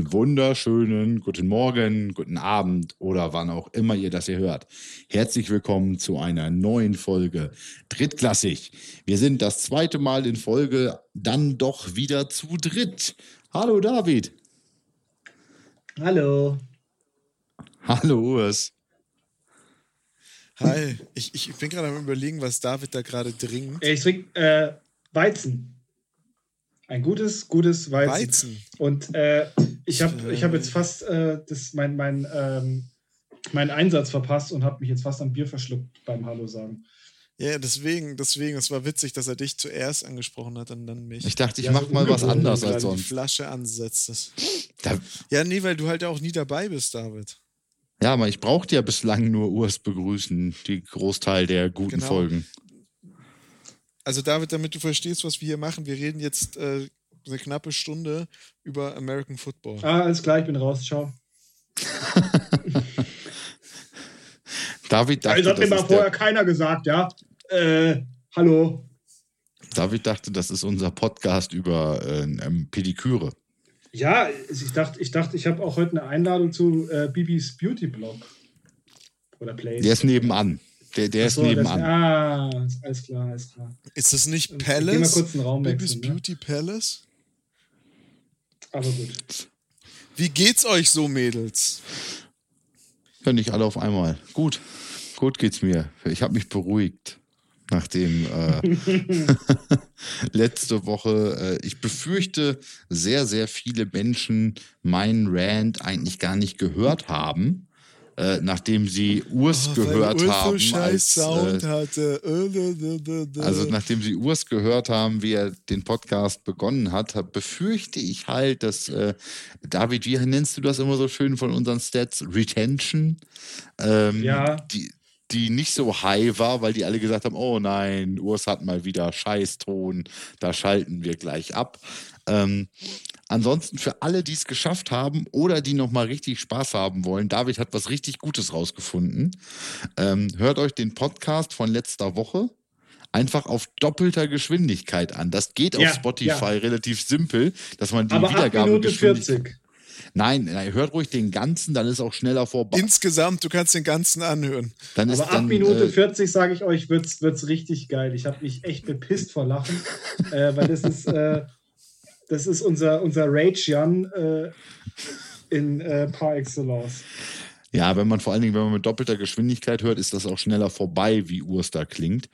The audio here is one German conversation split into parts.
einen wunderschönen guten Morgen, guten Abend oder wann auch immer ihr das hier hört. Herzlich willkommen zu einer neuen Folge Drittklassig. Wir sind das zweite Mal in Folge dann doch wieder zu dritt. Hallo David. Hallo. Hallo Urs. Hi, ich, ich bin gerade am überlegen, was David da gerade trinkt. Ich trinke äh, Weizen. Ein gutes, gutes Weizen. Weizen. Und äh, ich habe ich hab jetzt fast äh, das, mein, mein, ähm, meinen Einsatz verpasst und habe mich jetzt fast am Bier verschluckt beim Hallo sagen. Ja, deswegen, deswegen, es war witzig, dass er dich zuerst angesprochen hat und dann mich. Ich dachte, ich Ja, mach so mal was gerade als die sonst. Flasche ansetztest. Da, Ja, nee, weil du halt auch nie dabei bist, David. ja, aber ich brauchte ja bislang nur Urs begrüßen, die Großteil der guten Genau. Folgen. Also David, damit du verstehst, was wir hier machen, wir reden jetzt äh, eine knappe Stunde über American Football. Ah, alles klar, ich bin raus. Ciao. David dachte, Das hat mir das mal ist der, vorher keiner gesagt, ja? Äh, hallo. David dachte, das ist unser Podcast über äh, ähm, Pediküre. Ja, ich dachte, ich, dachte, ich habe auch heute eine Einladung zu äh, Bibis Beauty Blog. Oder Place. Der ist nebenan. Der, der ist Achso, das- nebenan. Ah, ist alles klar, alles klar. Ist das nicht Geh mal Palace? kurz einen Raum Bibis wechseln. Ne? Beauty Palace? Aber gut. Wie geht's euch so, Mädels? Ja, nicht alle auf einmal. Gut, gut geht's mir. Ich habe mich beruhigt, nachdem äh, letzte Woche, äh, ich befürchte, sehr, sehr viele Menschen meinen Rant eigentlich gar nicht gehört haben, äh, nachdem sie Urs Oh, gehört weil Urs haben. so als, Sound äh, hatte. Äh, also nachdem sie Urs gehört haben, wie er den Podcast begonnen hat, befürchte ich halt, dass äh, David, wie nennst du das immer so schön von unseren Stats? Retention? Ähm, Ja. Die, die nicht so high war, weil die alle gesagt haben, oh nein, Urs hat mal wieder Scheißton, da schalten wir gleich ab. Ähm, ansonsten für alle, die es geschafft haben oder die nochmal richtig Spaß haben wollen, David hat was richtig Gutes rausgefunden. Ähm, hört euch den Podcast von letzter Woche einfach auf doppelter Geschwindigkeit an. Das geht auf Ja, Spotify ja. relativ simpel, dass man die Aber ab Minute Wiedergabegeschwindigkeit. 40. Nein, nein, hört ruhig den ganzen, dann ist auch schneller vorbei. Insgesamt, du kannst den ganzen anhören. Dann ist Aber ab dann, Minute äh, 40, sage ich euch, wird's, wird's richtig geil. Ich habe mich echt bepisst vor Lachen, äh, weil das ist, äh, das ist unser, unser Rage-Jan äh, in äh, par excellence. Ja, wenn man vor allen Dingen, wenn man mit doppelter Geschwindigkeit hört, ist das auch schneller vorbei, wie Urs da klingt.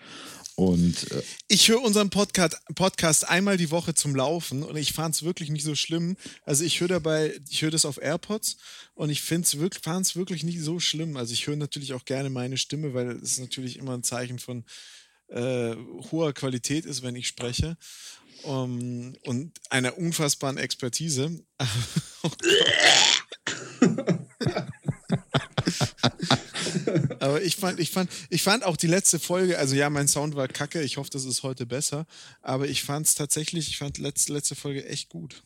Und äh, Ich höre unseren Podcast, Podcast einmal die Woche zum Laufen und ich fand es wirklich nicht so schlimm. Also ich höre dabei, ich höre das auf AirPods und ich finde es wirklich, fand es wirklich nicht so schlimm. Also ich höre natürlich auch gerne meine Stimme, weil es natürlich immer ein Zeichen von äh, hoher Qualität ist, wenn ich spreche. Um, und einer unfassbaren Expertise. Aber ich fand, ich fand, ich fand auch die letzte Folge, also ja, mein Sound war kacke, ich hoffe, das ist heute besser, aber ich fand es tatsächlich, ich fand letzte, letzte Folge echt gut.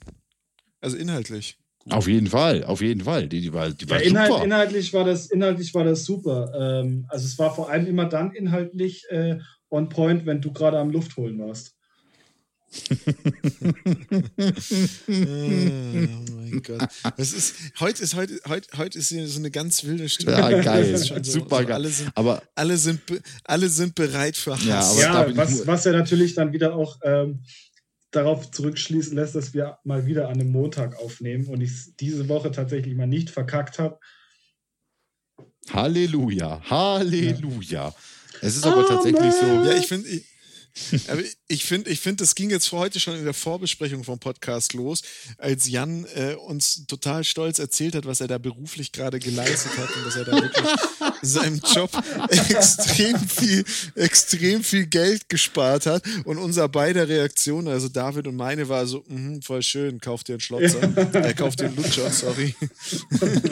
Also inhaltlich. auf jeden Fall, auf jeden Fall. Die, die war, die Ja, war Inhalt, super. inhaltlich, war das, inhaltlich war das super. Ähm, also es war vor allem immer dann inhaltlich äh, on point, wenn du gerade am Luft holen warst. Oh mein Gott. Das ist, heute ist, heute, heute, heute ist hier so eine ganz wilde Stimmung. Ja, geil. Das ist schon so- Super so geil. Alle sind, Aber alle, sind, alle sind bereit für Hass. Ja, aber ja, was, was ja natürlich dann wieder auch ähm, darauf zurückschließen lässt, dass wir mal wieder an einem Montag aufnehmen und ich es diese Woche tatsächlich mal nicht verkackt habe. Halleluja, Halleluja. Es ist aber tatsächlich so. Ja, ich finde, ich, aber ich finde, ich finde, das ging jetzt heute schon in der Vorbesprechung vom Podcast los, als Jan äh, uns total stolz erzählt hat, was er da beruflich gerade geleistet hat und dass er da wirklich seinem Job extrem viel, extrem viel Geld gespart hat. Und unser beider Reaktion, also David und meine, war so, mhm, voll schön, kauft dir einen Schlotzer, er kauft dir einen Lutscher, sorry.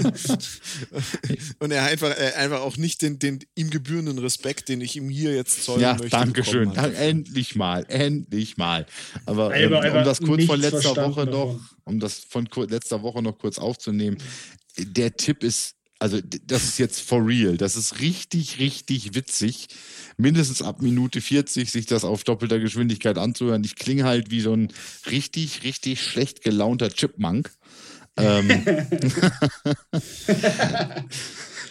und er einfach, er einfach auch nicht den, den ihm gebührenden Respekt, den ich ihm hier jetzt zollen Ja, möchte. danke schön. bekommen hat. Dank- Endlich mal, endlich mal. Aber ähm, um das kurz von letzter Woche noch, um das von letzter Woche noch kurz aufzunehmen, der Tipp ist, also das ist jetzt for real. Das ist richtig, richtig witzig. Mindestens ab Minute 40 sich das auf doppelter Geschwindigkeit anzuhören. Ich klinge halt wie so ein richtig, richtig schlecht gelaunter Chipmunk. Ähm,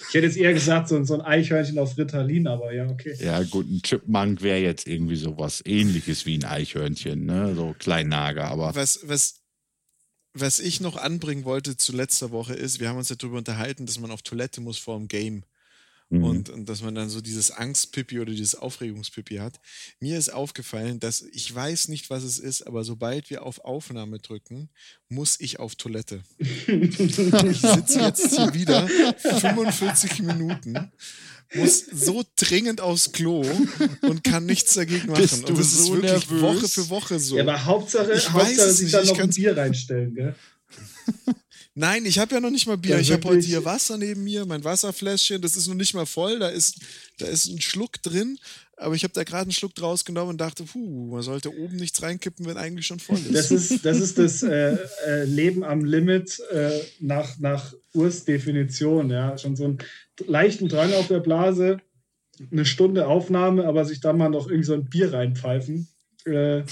Ich hätte jetzt eher gesagt, so, so ein Eichhörnchen auf Ritalin, aber ja, okay. ja, gut, ein Chipmunk wäre jetzt irgendwie sowas ähnliches wie ein Eichhörnchen, ne? So Kleinnager, aber Was, was, was ich noch anbringen wollte zu letzter Woche ist, wir haben uns ja darüber unterhalten, dass man auf Toilette muss vor dem Game. Mhm. Und, und dass man dann so dieses Angstpipi oder dieses Aufregungspipi hat. Mir ist aufgefallen, dass ich weiß nicht, was es ist, aber sobald wir auf Aufnahme drücken, muss ich auf Toilette. ich sitze jetzt hier wieder 45 Minuten, muss so dringend aufs Klo und kann nichts dagegen machen. Bist du und das ist so wirklich nervös? Woche für Woche so. Ja, aber Hauptsache, Ich weiß Hauptsache es sich ich noch ein Bier reinstellen, gell? Nein, ich habe ja noch nicht mal Bier. Ja, ich habe heute hier Wasser neben mir, mein Wasserfläschchen, das ist noch nicht mal voll, da ist, da ist ein Schluck drin, aber ich habe da gerade einen Schluck draus genommen und dachte, puh, man sollte oben nichts reinkippen, wenn eigentlich schon voll ist. Das ist das, ist das äh, äh, Leben am Limit äh, nach, nach Urs Definition. Ja? Schon so einen leichten Drang auf der Blase, eine Stunde Aufnahme, aber sich dann mal noch irgendwie so ein Bier reinpfeifen. Äh,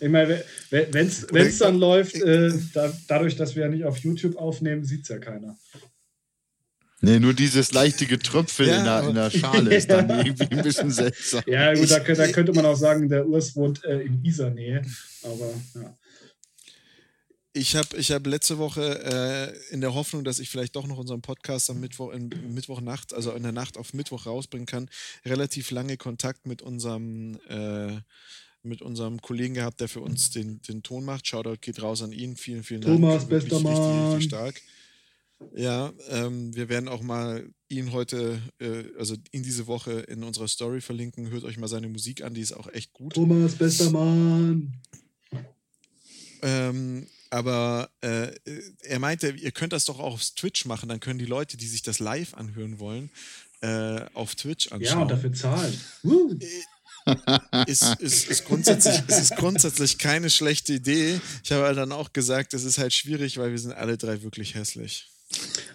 ich meine, wenn es dann läuft, äh, da, dadurch, dass wir ja nicht auf YouTube aufnehmen, sieht es ja keiner. nee, nur dieses leichte Getröpfel Ja, in, der, in der Schale ist dann irgendwie ein bisschen seltsam. Ja, gut, da, da könnte man auch sagen, der Urs wohnt äh, in Isar-Nähe. Aber ja. Ich habe ich hab letzte Woche äh, in der Hoffnung, dass ich vielleicht doch noch unseren Podcast am Mittwoch, in, Mittwochnacht, also in der Nacht auf Mittwoch rausbringen kann, relativ lange Kontakt mit unserem, äh, mit unserem Kollegen gehabt, der für uns den, den Ton macht. Shoutout geht raus an ihn. Vielen, vielen Thomas, Dank. Wirklich bester Mann. Richtig stark. Ja, ähm, wir werden auch mal ihn heute, äh, also in diese Woche in unserer Story verlinken. Hört euch mal seine Musik an, die ist auch echt gut. Thomas, bester Mann. Ähm, aber äh, er meinte, ihr könnt das doch auch auf Twitch machen, dann können die Leute, die sich das live anhören wollen, äh, auf Twitch Ja, anschauen. und dafür zahlen. Woo. ist, ist, ist, grundsätzlich, es ist grundsätzlich keine schlechte Idee. Ich habe dann auch gesagt, es ist halt schwierig, weil wir sind alle drei wirklich hässlich.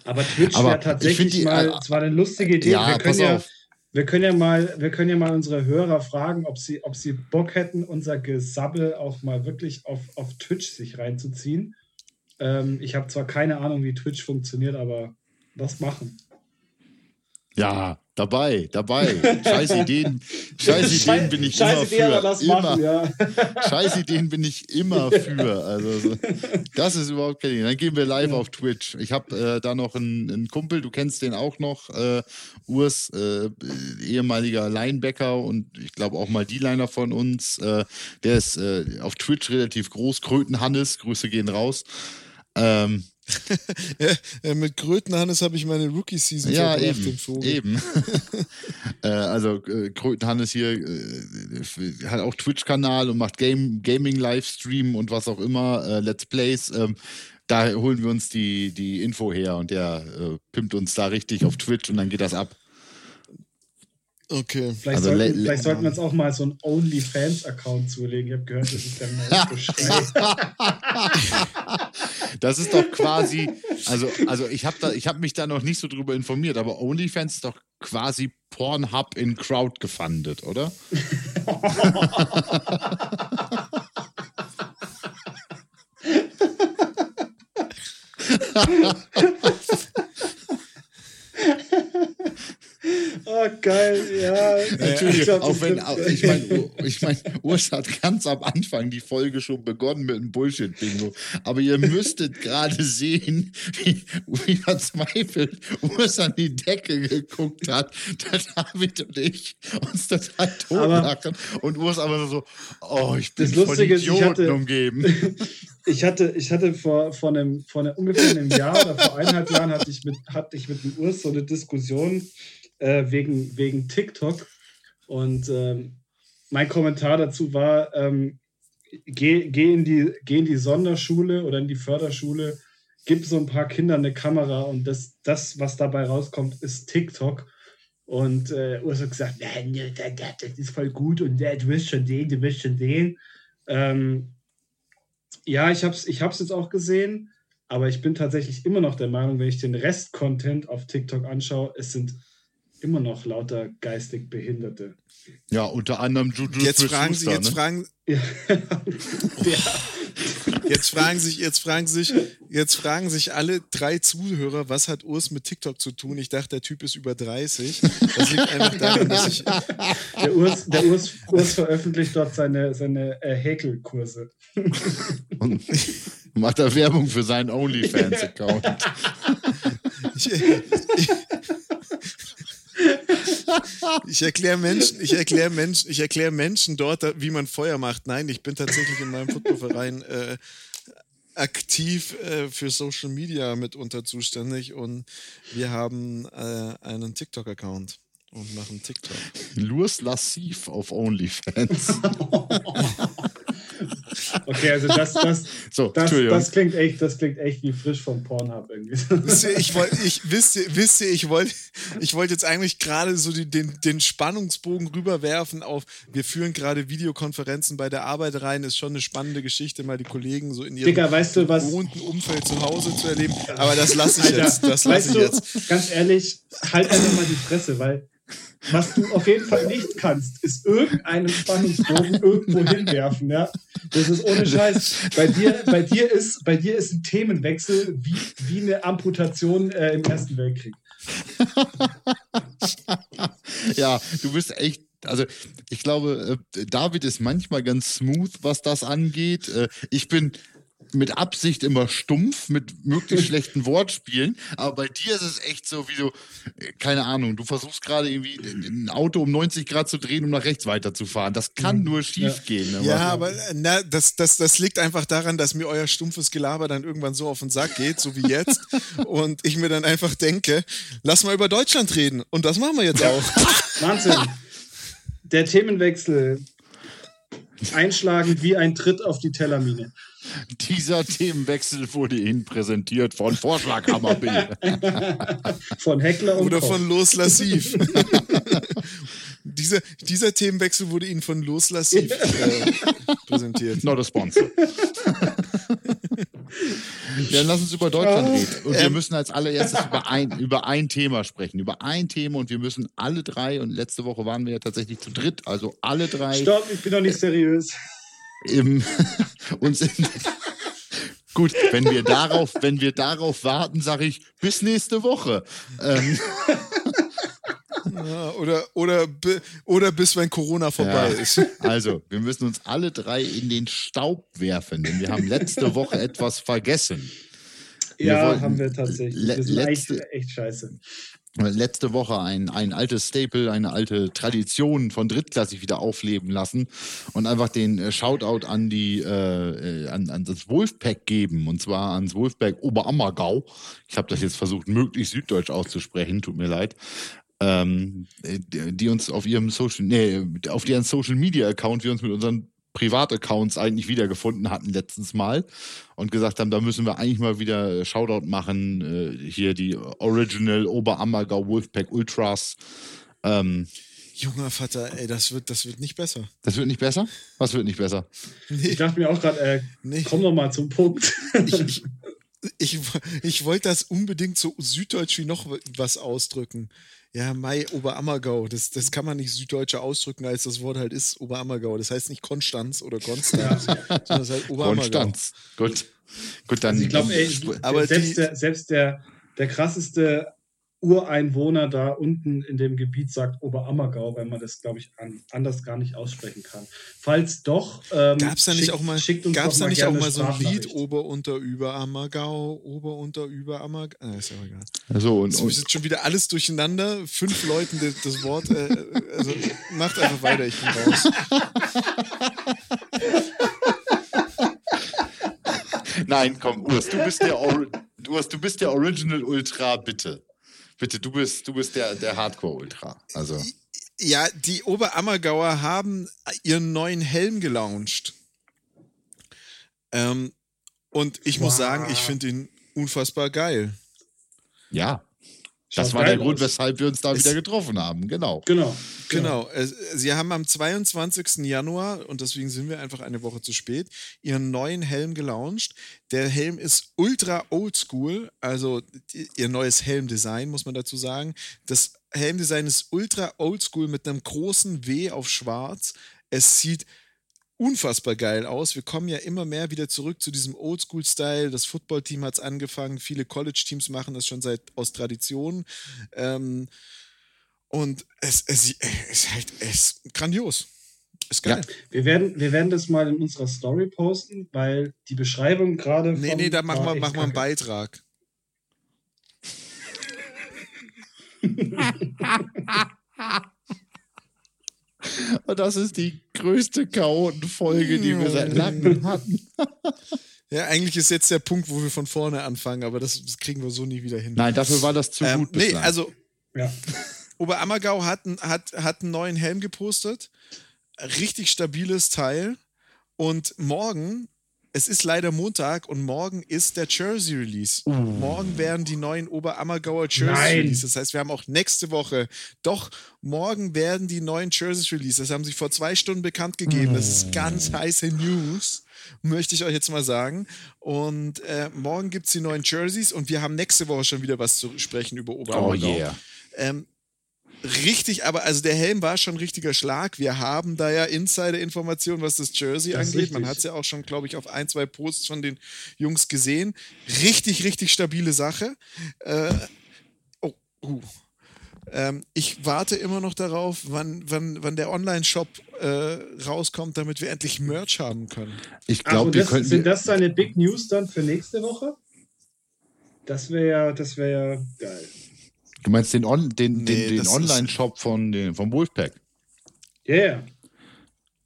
Aber Twitch Aber wäre ich tatsächlich die, mal, äh, es war eine lustige Idee. Ja, wir, können pass ja, auf. Wir können ja mal, wir können ja mal unsere Hörer fragen, ob sie, ob sie Bock hätten, unser Gesabbel auch mal wirklich auf, auf Twitch sich reinzuziehen. Ähm, ich habe zwar keine Ahnung, wie Twitch funktioniert, aber was machen? Ja, dabei, dabei. Scheiß Ideen, scheiß Ideen bin ich Scheiß immer Idee, für. das immer. machen, ja. Scheiß Ideen bin ich immer für. Also so- das ist überhaupt kein Ding. Dann gehen wir live auf Twitch. Ich habe äh, da noch einen, einen Kumpel, du kennst den auch noch, äh, Urs, äh, ehemaliger Linebacker und ich glaube auch mal D-Liner von uns. Äh, der ist äh, auf Twitch relativ groß. Kröten Hannes, Grüße gehen raus. Ähm, äh, mit Krötenhannes habe ich meine Rookie-Season ja, verbracht, eben. Vogel. eben. äh, also äh, Kröten Hannes hier äh, hat auch Twitch-Kanal und macht Game, Gaming-Livestream und was auch immer, äh, Let's Plays. Ähm, da holen wir uns die, die Info her und der äh, pimpt uns da richtig auf Twitch und dann geht das ab. Okay. Vielleicht, Also sollten, le- vielleicht sollten wir uns auch mal so einen OnlyFans-Account zulegen. Ich habe gehört, das ist der neue Geschrei. Das ist doch quasi, also, also ich habe hab mich da noch nicht so drüber informiert, aber OnlyFans ist doch quasi Pornhub in Crowd gefundet, oder? Oh, geil, ja. Natürlich, Ich glaub, auch wenn, ich meine, ich mein, Urs hat ganz am Anfang die Folge schon begonnen mit einem Bullshit-Bingo. Aber ihr müsstet gerade sehen, wie, wie verzweifelt Urs an die Decke geguckt hat. Der David und ich uns total totlachen. Und Urs aber so, oh, ich bin von Lustige ist, ich Idioten hatte- umgeben. Ich hatte, ich hatte vor, vor, einem, vor einem, ungefähr einem Jahr oder vor eineinhalb Jahren hatte ich mit, hatte ich mit dem Urs so eine Diskussion äh, wegen, wegen TikTok. Und ähm, mein Kommentar dazu war, ähm, geh, geh, in die, geh in die Sonderschule oder in die Förderschule, gib so ein paar Kindern eine Kamera und das, das was dabei rauskommt, ist TikTok. Und äh, Urs hat gesagt, nein, das das ist voll gut und äh, du wirst schon sehen, du wirst schon sehen. Ähm, ja, ich habe es ich hab's jetzt auch gesehen, aber ich bin tatsächlich immer noch der Meinung, wenn ich den Rest-Content auf TikTok anschaue, es sind immer noch lauter geistig Behinderte. Ja, unter anderem Juju Jetzt fragen Sie, jetzt ne? fragen, Ja, Jetzt fragen sich, jetzt fragen sich, jetzt fragen sich alle drei Zuhörer, was hat Urs mit TikTok zu tun? Ich dachte, der Typ ist über 30. Das liegt einfach daran, dass ich. Der Urs, der Urs, Urs veröffentlicht dort seine, seine äh, Häkelkurse. Und macht da Werbung für seinen OnlyFans-Account. Ich, ich, ich erkläre Menschen, ich erkläre Menschen, ich erkläre Menschen dort, wie man Feuer macht. Nein, ich bin tatsächlich in meinem Footballverein äh, aktiv äh, für Social Media mitunter zuständig und wir haben äh, einen TikTok-Account und machen TikTok. Lurs Lassiv auf OnlyFans. Okay, also das, das, So, das, das klingt echt, das klingt echt wie frisch vom Pornhub irgendwie. Wisst ihr, ich wollte, ich, wisst ihr, wisst ihr, ich wollte, ich wollte jetzt eigentlich gerade so die, den, den Spannungsbogen rüberwerfen auf, wir führen gerade Videokonferenzen bei der Arbeit rein, ist schon eine spannende Geschichte, mal die Kollegen so in ihrem Digga, weißt du was? gewohnten Umfeld zu Hause zu erleben. Aber das lasse ich Alter, jetzt, das lasse weißt ich du, jetzt. ganz ehrlich, halt einfach mal die Fresse, weil was du auf jeden Fall nicht kannst, ist irgendeinen Spannungsbogen irgendwo hinwerfen, ja. Das ist ohne Scheiß. Bei dir, bei dir ist, bei dir ist ein Themenwechsel wie, wie eine Amputation äh, im Ersten Weltkrieg. ja, du bist echt. Also, ich glaube, äh, David ist manchmal ganz smooth, was das angeht. Äh, Ich bin mit Absicht immer stumpf, mit möglichst schlechten Wortspielen. Aber bei dir ist es echt so, wie du, äh, keine Ahnung, du versuchst gerade irgendwie ein Auto um 90 Grad zu drehen, um nach rechts weiterzufahren. Das kann nur schief gehen. ne? Ja, aber äh, na, das, das, das liegt einfach daran, dass mir euer stumpfes Gelaber dann irgendwann so auf den Sack geht, so wie jetzt. und ich mir dann einfach denke, lass mal über Deutschland reden. Und das machen wir jetzt auch. Wahnsinn. Der Themenwechsel. Einschlagend wie ein Tritt auf die Tellermine. Dieser Themenwechsel wurde Ihnen präsentiert von Vorschlaghammer Bill. Von Heckler und Oder Koch. von Los Lassiv. dieser, dieser Themenwechsel wurde Ihnen von Los Lassiv äh, präsentiert. Not a sponsor. Dann lass uns über Deutschland reden. Und wir Ähm. müssen als allererstes über ein, über ein Thema sprechen. Über ein Thema und wir müssen alle drei, und letzte Woche waren wir ja tatsächlich zu dritt, also alle drei Stopp, ich bin doch nicht seriös. im, uns in, Gut, wenn wir darauf, wenn wir darauf warten, sage ich bis nächste Woche. Ähm, oder, oder, oder bis wenn Corona vorbei Ja. ist. also, wir müssen uns alle drei in den Staub werfen, denn wir haben letzte Woche etwas vergessen. Wir Ja, wollten haben wir tatsächlich. Wir sind echt, letzte- echt scheiße. letzte Woche ein, ein altes Staple, eine alte Tradition von Drittklassig wieder aufleben lassen und einfach den äh, Shoutout an die äh, äh, an, an das Wolfpack geben und zwar ans Wolfpack Oberammergau. Ich habe das jetzt versucht möglichst süddeutsch auszusprechen, tut mir leid. Ähm, äh, die uns auf ihrem Social, nee, auf deren Social Media Account wir uns mit unseren Privataccounts eigentlich wiedergefunden hatten letztens mal und gesagt haben, da müssen wir eigentlich mal wieder Shoutout machen. Äh, hier die Original Oberammergau Wolfpack Ultras. Ähm, Junger Vater, ey, das wird, das wird nicht besser. das wird nicht besser? Was wird nicht besser? Nee, Ich dachte mir auch gerade, äh, nee. komm doch mal zum Punkt. ich, ich, ich, ich wollte das unbedingt so süddeutsch wie noch was ausdrücken. Ja, Mai Oberammergau. Das, das kann man nicht süddeutscher ausdrücken, als das Wort halt ist, Oberammergau. Das heißt nicht Konstanz oder Konstanz, sondern das heißt Oberammergau. Konstanz. Gut. Gut, dann. Also ich glaube, selbst, die- der, selbst der, der krasseste Ureinwohner da unten in dem Gebiet sagt Oberammergau, weil man das, glaube ich, an, anders gar nicht aussprechen kann. Falls doch, ähm, Gab es da nicht schickt- auch mal, schickt uns gab's da nicht auch mal so ein Lied. Ober, unter, über Ammergau, Ober, unter, über Ammergau? Ah, ist ja auch egal. so, und, Es und, ist jetzt schon wieder alles durcheinander. Fünf Leuten das, das Wort. Äh, also macht einfach weiter, ich bin raus. nein, komm, Urs, du bist der, Or Urs, du bist der Original Ultra, bitte. Bitte, du bist, du bist der, der Hardcore Ultra. Also. Ja, die Oberammergauer haben ihren neuen Helm gelauncht. Ähm, und ich muss Wow. sagen, ich finde ihn unfassbar geil. Ja, das war der Grund, aus. weshalb wir uns da Es- wieder getroffen haben. Genau. Genau. Genau. Sie haben am 22. Januar, und deswegen sind wir einfach eine Woche zu spät, ihren neuen Helm gelauncht. Der Helm ist ultra oldschool, also ihr neues Helmdesign, muss man dazu sagen. Das Helmdesign ist ultra oldschool mit einem großen W auf schwarz. Es sieht unfassbar geil aus. Wir kommen ja immer mehr wieder zurück zu diesem Oldschool-Style. Das Footballteam hat es angefangen. Viele College-Teams machen das schon seit aus Tradition. Ähm, und es, es, es ist halt es ist grandios. Ist geil. Ja. Wir, werden, wir werden das mal in unserer Story posten, weil die Beschreibung gerade. Nee, nee, da machen wir, machen wir einen Beitrag. Und das ist die größte Chaotenfolge, die wir seit langem hatten. Ja, eigentlich ist jetzt der Punkt, wo wir von vorne anfangen, aber das, das kriegen wir so nie wieder hin. Nein, dafür war das zu ähm, gut. Nee, bislang. also Ja. Oberammergau hat, hat, hat einen neuen Helm gepostet. Richtig stabiles Teil. Und morgen, es ist leider Montag und morgen ist der Jersey Release. Morgen werden die neuen Oberammergauer Jersey Nein. Release. Das heißt, wir haben auch nächste Woche. Doch, morgen werden die neuen Jerseys Release. Das haben sie vor zwei Stunden bekannt gegeben. Das ist ganz heiße News. Möchte ich euch jetzt mal sagen. Und äh, morgen gibt es die neuen Jerseys und wir haben nächste Woche schon wieder was zu sprechen über oh Oberammergau. yeah. Ähm, richtig, aber also der Helm war schon ein richtiger Schlag. Wir haben da ja Insider-Informationen, was das Jersey Das angeht. Man hat es ja auch schon, glaube ich, auf ein, zwei Posts von den Jungs gesehen. Richtig, richtig stabile Sache. Äh, oh, uh. Ähm, ich warte immer noch darauf, wann, wann, wann der Online-Shop äh, rauskommt, damit wir endlich Merch haben können. Ich glaube, wir könnten. sind das deine Big News dann für nächste Woche? Das wäre ja, das wäre ja geil. Du meinst den, On, den, Nee, den, den Online-Shop von den, vom Wolfpack? Ja, yeah.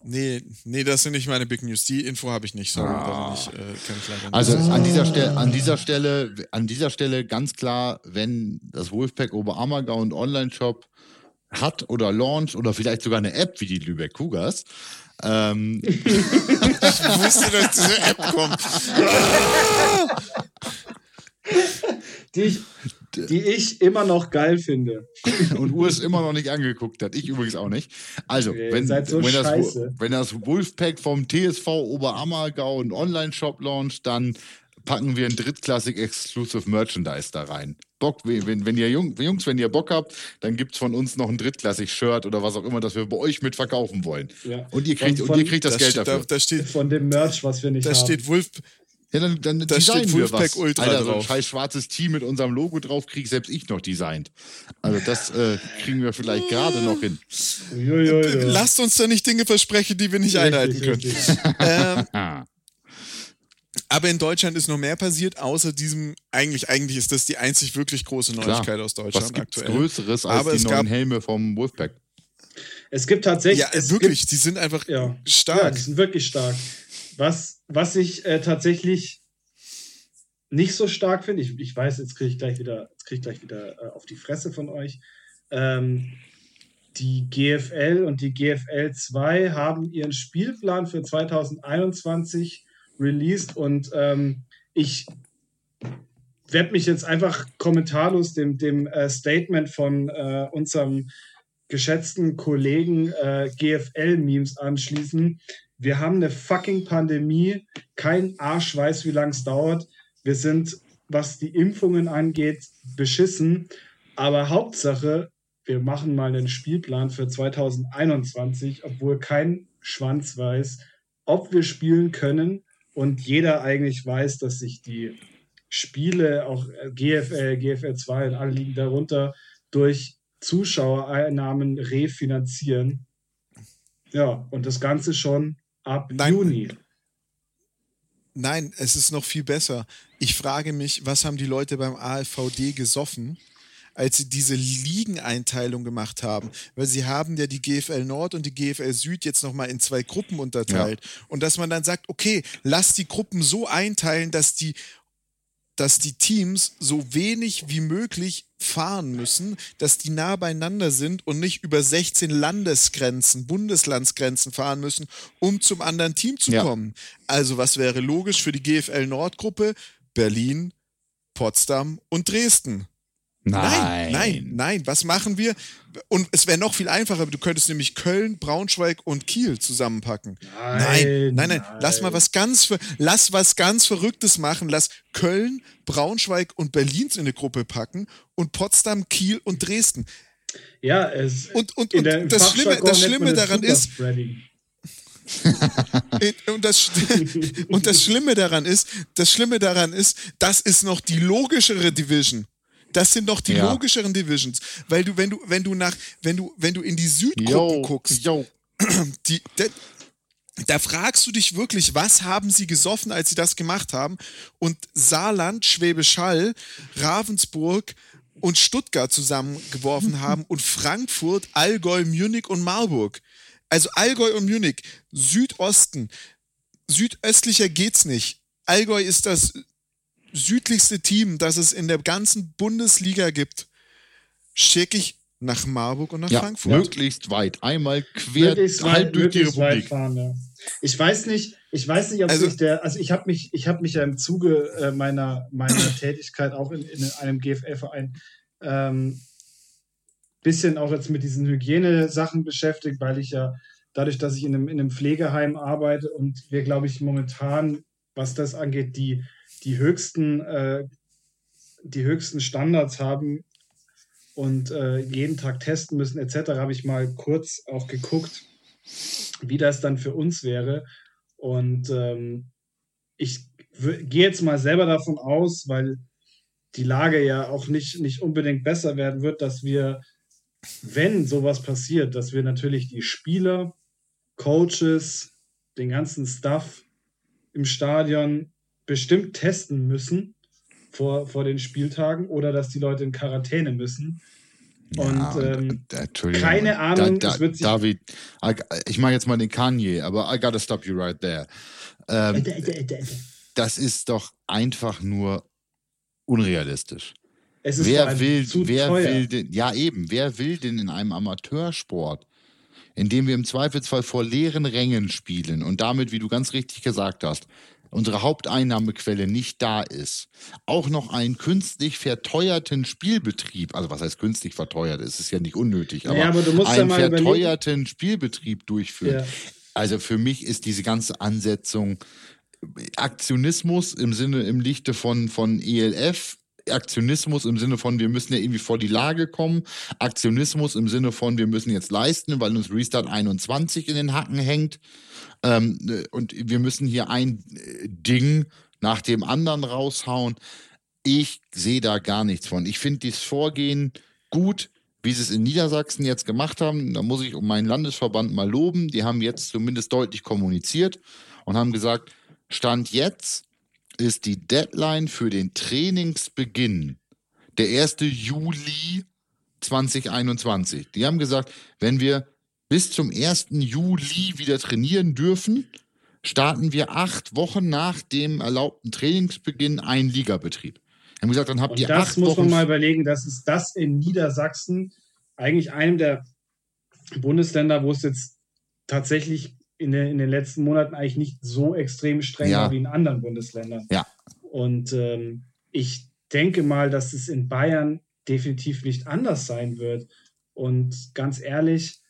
Nee, nee, das sind nicht meine Big News. Die Info habe ich nicht. Sorry, Ah. ich, äh, kann ich leider nicht. Also an dieser Stelle, an dieser Stelle, an dieser Stelle ganz klar, wenn das Wolfpack Oberammergau und Online-Shop hat oder launcht oder vielleicht sogar eine App wie die Lübeck Cougars, ähm, Ich wusste, dass diese App kommt. die, ich, die ich immer noch geil finde. und Urs immer noch nicht angeguckt hat. Ich übrigens auch nicht. Also, Ihr wenn, seid so wenn, das, scheiße. wenn das Wolfpack vom TSV Oberammergau einen Online-Shop launcht, dann packen wir ein drittklassig Exclusive Merchandise da rein. Bock, wenn, wenn ihr Jung, Jungs, wenn ihr Bock habt, dann gibt es von uns noch ein drittklassig Shirt oder was auch immer, das wir bei euch mit verkaufen wollen. Ja. Und ihr kriegt, Von- und ihr kriegt das, Da Geld steht, dafür. da, da steht, Von dem Merch, was wir nicht da haben. steht Wolf. Ja, dann, dann da steht wir Wolfpack was. Ultra Alter, so ein drauf. scheiß schwarzes Team mit unserem Logo drauf krieg selbst ich noch designt. Also das äh, kriegen wir vielleicht gerade noch hin. Uiuiui. Lasst uns da nicht Dinge versprechen, die wir nicht einhalten können. Ähm, aber in Deutschland ist noch mehr passiert, außer diesem, eigentlich, eigentlich ist das die einzig wirklich große Neuigkeit Klar. aus Was Deutschland gibt's aktuell. Größeres als Aber die es neuen gab- Helme vom Wolfpack? Es gibt tatsächlich. Ja, es wirklich, Gibt, die sind einfach ja. Ja, stark. die sind wirklich stark. Was, was ich äh, tatsächlich nicht so stark finde, ich, ich weiß, jetzt kriege ich gleich wieder, jetzt krieg ich gleich wieder äh, auf die Fresse von euch. Ähm, die GFL und die GFL 2 haben ihren Spielplan für 2021 released und ähm, ich werde mich jetzt einfach kommentarlos dem, dem äh, Statement von äh, unserem geschätzten Kollegen äh, GFL-Memes anschließen. Wir haben eine fucking Pandemie. Kein Arsch weiß, wie lange es dauert. Wir sind, was die Impfungen angeht, beschissen. Aber Hauptsache, wir machen mal einen Spielplan für 2021, obwohl kein Schwanz weiß, ob wir spielen können. Und jeder eigentlich weiß, dass sich die Spiele, auch GFL, GFL 2 und alle liegen darunter, durch Zuschauereinnahmen refinanzieren. Ja, und das Ganze schon ab Nein. Juni. Nein, es ist noch viel besser. Ich frage mich, was haben die Leute beim ALVD gesoffen, als sie diese Ligeneinteilung gemacht haben? Weil sie haben ja die GFL Nord und die GFL Süd jetzt nochmal in zwei Gruppen unterteilt. Und dass man dann sagt, okay, lass die Gruppen so einteilen, dass die dass die Teams so wenig wie möglich fahren müssen, dass die nah beieinander sind und nicht über 16 Landesgrenzen, Bundeslandsgrenzen fahren müssen, um zum anderen Team zu Ja. kommen. Also was wäre logisch für die GFL Nordgruppe? Berlin, Potsdam und Dresden. Nein, nein, nein. Was machen wir? Und es wäre noch viel einfacher. Du könntest nämlich Köln, Braunschweig und Kiel zusammenpacken. Nein, nein, nein. Lass mal was ganz, lass was ganz Verrücktes machen. Lass Köln, Braunschweig und Berlin in eine Gruppe packen und Potsdam, Kiel und Dresden. Ja, es Und, und, und das Schlimme, das Schlimme daran ist, und, das, und das Schlimme daran ist, das Schlimme daran ist, das ist noch die logischere Division. Das sind noch die ja. logischeren Divisions, weil du, wenn du, wenn du nach, wenn du, wenn du in die Südgruppen guckst, yo. Die, de, da fragst du dich wirklich, was haben sie gesoffen, als sie das gemacht haben? Und Saarland, Schwäbisch Hall, Ravensburg und Stuttgart zusammengeworfen haben und Frankfurt, Allgäu, Munich und Marburg. Also Allgäu und Munich, Südosten. Südöstlicher geht's nicht. Allgäu ist das südlichste Team, das es in der ganzen Bundesliga gibt. Schicke ich nach Marburg und nach ja, Frankfurt. Möglichst weit. Einmal quer möglichst halb weit, durch die Republik. Fahren, ja. Ich weiß nicht, ich weiß nicht, ob also, sich der, also ich habe mich, ich habe mich ja im Zuge äh, meiner, meiner Tätigkeit auch in, in einem GFL-Verein ähm, bisschen auch jetzt mit diesen Hygienesachen beschäftigt, weil ich ja dadurch, dass ich in einem, in einem Pflegeheim arbeite und wir, glaube ich, momentan, was das angeht, die, die höchsten, äh, die höchsten Standards haben und äh, jeden Tag testen müssen, etc., habe ich mal kurz auch geguckt, wie das dann für uns wäre. Und ähm, ich gehe jetzt mal selber davon aus, weil die Lage ja auch nicht, nicht unbedingt besser werden wird, dass wir, wenn sowas passiert, dass wir natürlich die Spieler, Coaches, den ganzen Stuff im Stadion bestimmt testen müssen vor, vor den Spieltagen oder dass die Leute in Quarantäne müssen. Und, ja, ähm, keine Ahnung, da, da, wird sich David, ich mache jetzt mal den Kanye, aber I gotta stop you right there. Ähm, das ist doch einfach nur unrealistisch. wer will, wer teuer. will denn, ja eben, wer will denn in einem Amateursport, in dem wir im Zweifelsfall vor leeren Rängen spielen und damit, wie du ganz richtig gesagt hast, unsere Haupteinnahmequelle nicht da ist, auch noch einen künstlich verteuerten Spielbetrieb, also was heißt künstlich verteuert, es ist ja nicht unnötig, aber, ja, aber einen verteuerten überlegen. Spielbetrieb durchführen. Ja. Also für mich ist diese ganze Ansetzung Aktionismus im Sinne, im Lichte von, von ELF, Aktionismus im Sinne von, wir müssen ja irgendwie vor die Lage kommen. Aktionismus im Sinne von, wir müssen jetzt leisten, weil uns Restart 21 in den Hacken hängt. Ähm, und wir müssen hier ein äh, Ding nach dem anderen raushauen. Ich sehe da gar nichts von. Ich finde dieses Vorgehen gut, wie sie es in Niedersachsen jetzt gemacht haben. Da muss ich um meinen Landesverband mal loben. Die haben jetzt zumindest deutlich kommuniziert und haben gesagt, Stand jetzt ist die Deadline für den Trainingsbeginn der 1. Juli 2021. Die haben gesagt, wenn wir bis zum 1. Juli wieder trainieren dürfen, starten wir acht Wochen nach dem erlaubten Trainingsbeginn einen Ligabetrieb. Haben gesagt, dann habt Und ihr das acht muss man mal überlegen, dass es das in Niedersachsen eigentlich einem der Bundesländer, wo es jetzt tatsächlich in, den, in den letzten Monaten eigentlich nicht so extrem streng ja. wie in anderen Bundesländern. Ja. Und ähm, ich denke mal, dass es in Bayern definitiv nicht anders sein wird. Und ganz ehrlich,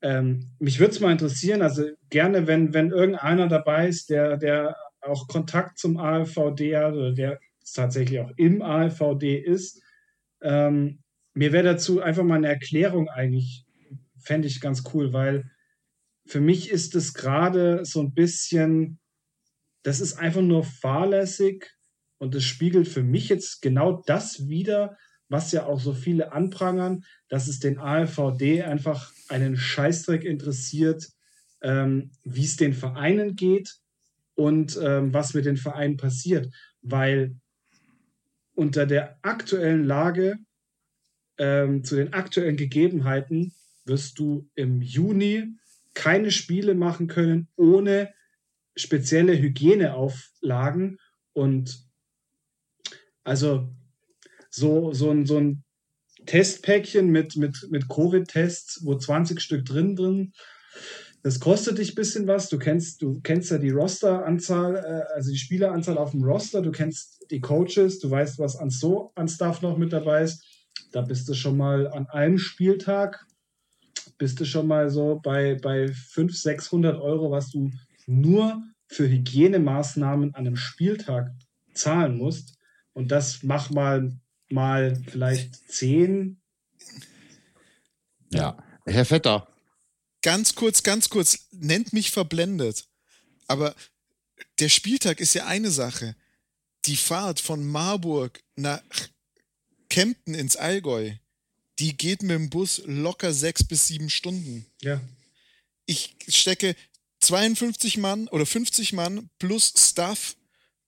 ähm, mich würde es mal interessieren, also gerne, wenn, wenn irgendeiner dabei ist, der, der auch Kontakt zum ALVD hat oder der tatsächlich auch im ALVD ist, ähm, mir wäre dazu einfach mal eine Erklärung eigentlich, fände ich ganz cool, weil für mich ist es gerade so ein bisschen, das ist einfach nur fahrlässig und es spiegelt für mich jetzt genau das wieder, was ja auch so viele anprangern, dass es den ALVD einfach einen Scheißdreck interessiert, ähm, wie es den Vereinen geht und ähm, was mit den Vereinen passiert. Weil unter der aktuellen Lage, ähm, zu den aktuellen Gegebenheiten, wirst du im Juni keine Spiele machen können ohne spezielle Hygieneauflagen und also so, so, ein, so ein Testpäckchen mit, mit, mit Covid-Tests, wo 20 Stück drin drin. Das kostet dich ein bisschen was. Du kennst, du kennst ja die Roster-Anzahl, äh, also die Spieleranzahl auf dem Roster, du kennst die Coaches, du weißt, was an so an Stuff noch mit dabei ist. Da bist du schon mal an einem Spieltag, bist du schon mal so bei, bei 500, 600 Euro, was du nur für Hygienemaßnahmen an einem Spieltag zahlen musst. Und das mach mal mal vielleicht zehn. Ja, Herr Vetter, ganz kurz, ganz kurz, nennt mich verblendet. Aber der Spieltag ist ja eine Sache. Die Fahrt von Marburg nach Kempten ins Allgäu, die geht mit dem Bus locker sechs bis sieben Stunden. Ja. Ich stecke 52 Mann oder 50 Mann plus Staff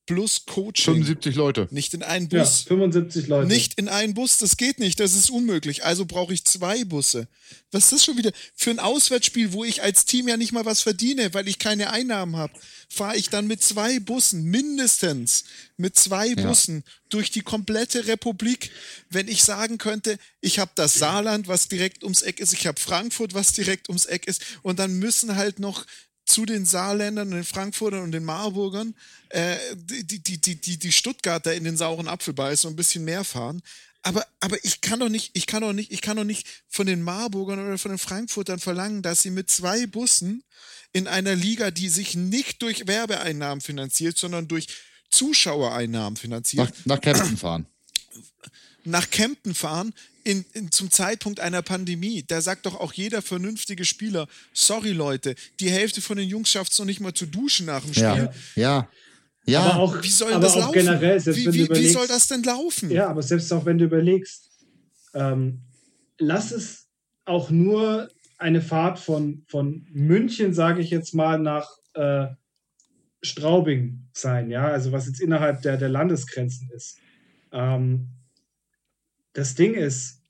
plus Coaching 75 Leute. nicht in einen ja, Bus. 75 Leute. Nicht in einen Bus, das geht nicht, das ist unmöglich. Also brauche ich zwei Busse. Was ist das schon wieder für ein Auswärtsspiel, wo ich als Team ja nicht mal was verdiene, weil ich keine Einnahmen habe? Fahre ich dann mit zwei Bussen, mindestens mit zwei Ja. Bussen durch die komplette Republik, wenn ich sagen könnte, ich habe das Saarland, was direkt ums Eck ist, ich habe Frankfurt, was direkt ums Eck ist, und dann müssen halt noch zu den Saarländern den Frankfurtern und den Marburgern äh, die, die, die, die, die Stuttgarter in den sauren Apfel beißen und ein bisschen mehr fahren. Aber, aber ich kann doch nicht, ich kann doch nicht, ich kann doch nicht von den Marburgern oder von den Frankfurtern verlangen, dass sie mit zwei Bussen in einer Liga, die sich nicht durch Werbeeinnahmen finanziert, sondern durch Zuschauereinnahmen finanziert, Nach, nach Kempten fahren. Nach Kempten fahren in, in, zum Zeitpunkt einer Pandemie. Da sagt doch auch jeder vernünftige Spieler, sorry Leute, die Hälfte von den Jungs schafft es noch nicht mal zu duschen nach dem Spiel. Ja. Ja. Ja. aber auch, Wie soll aber das auch laufen? generell, selbst wie, wenn du wie, wie soll das denn laufen? Ja, aber selbst auch wenn du überlegst, ähm, lass es auch nur eine Fahrt von, von München, sage ich jetzt mal, nach äh, Straubing sein, ja, also was jetzt innerhalb der, der Landesgrenzen ist. Ähm, das Ding ist,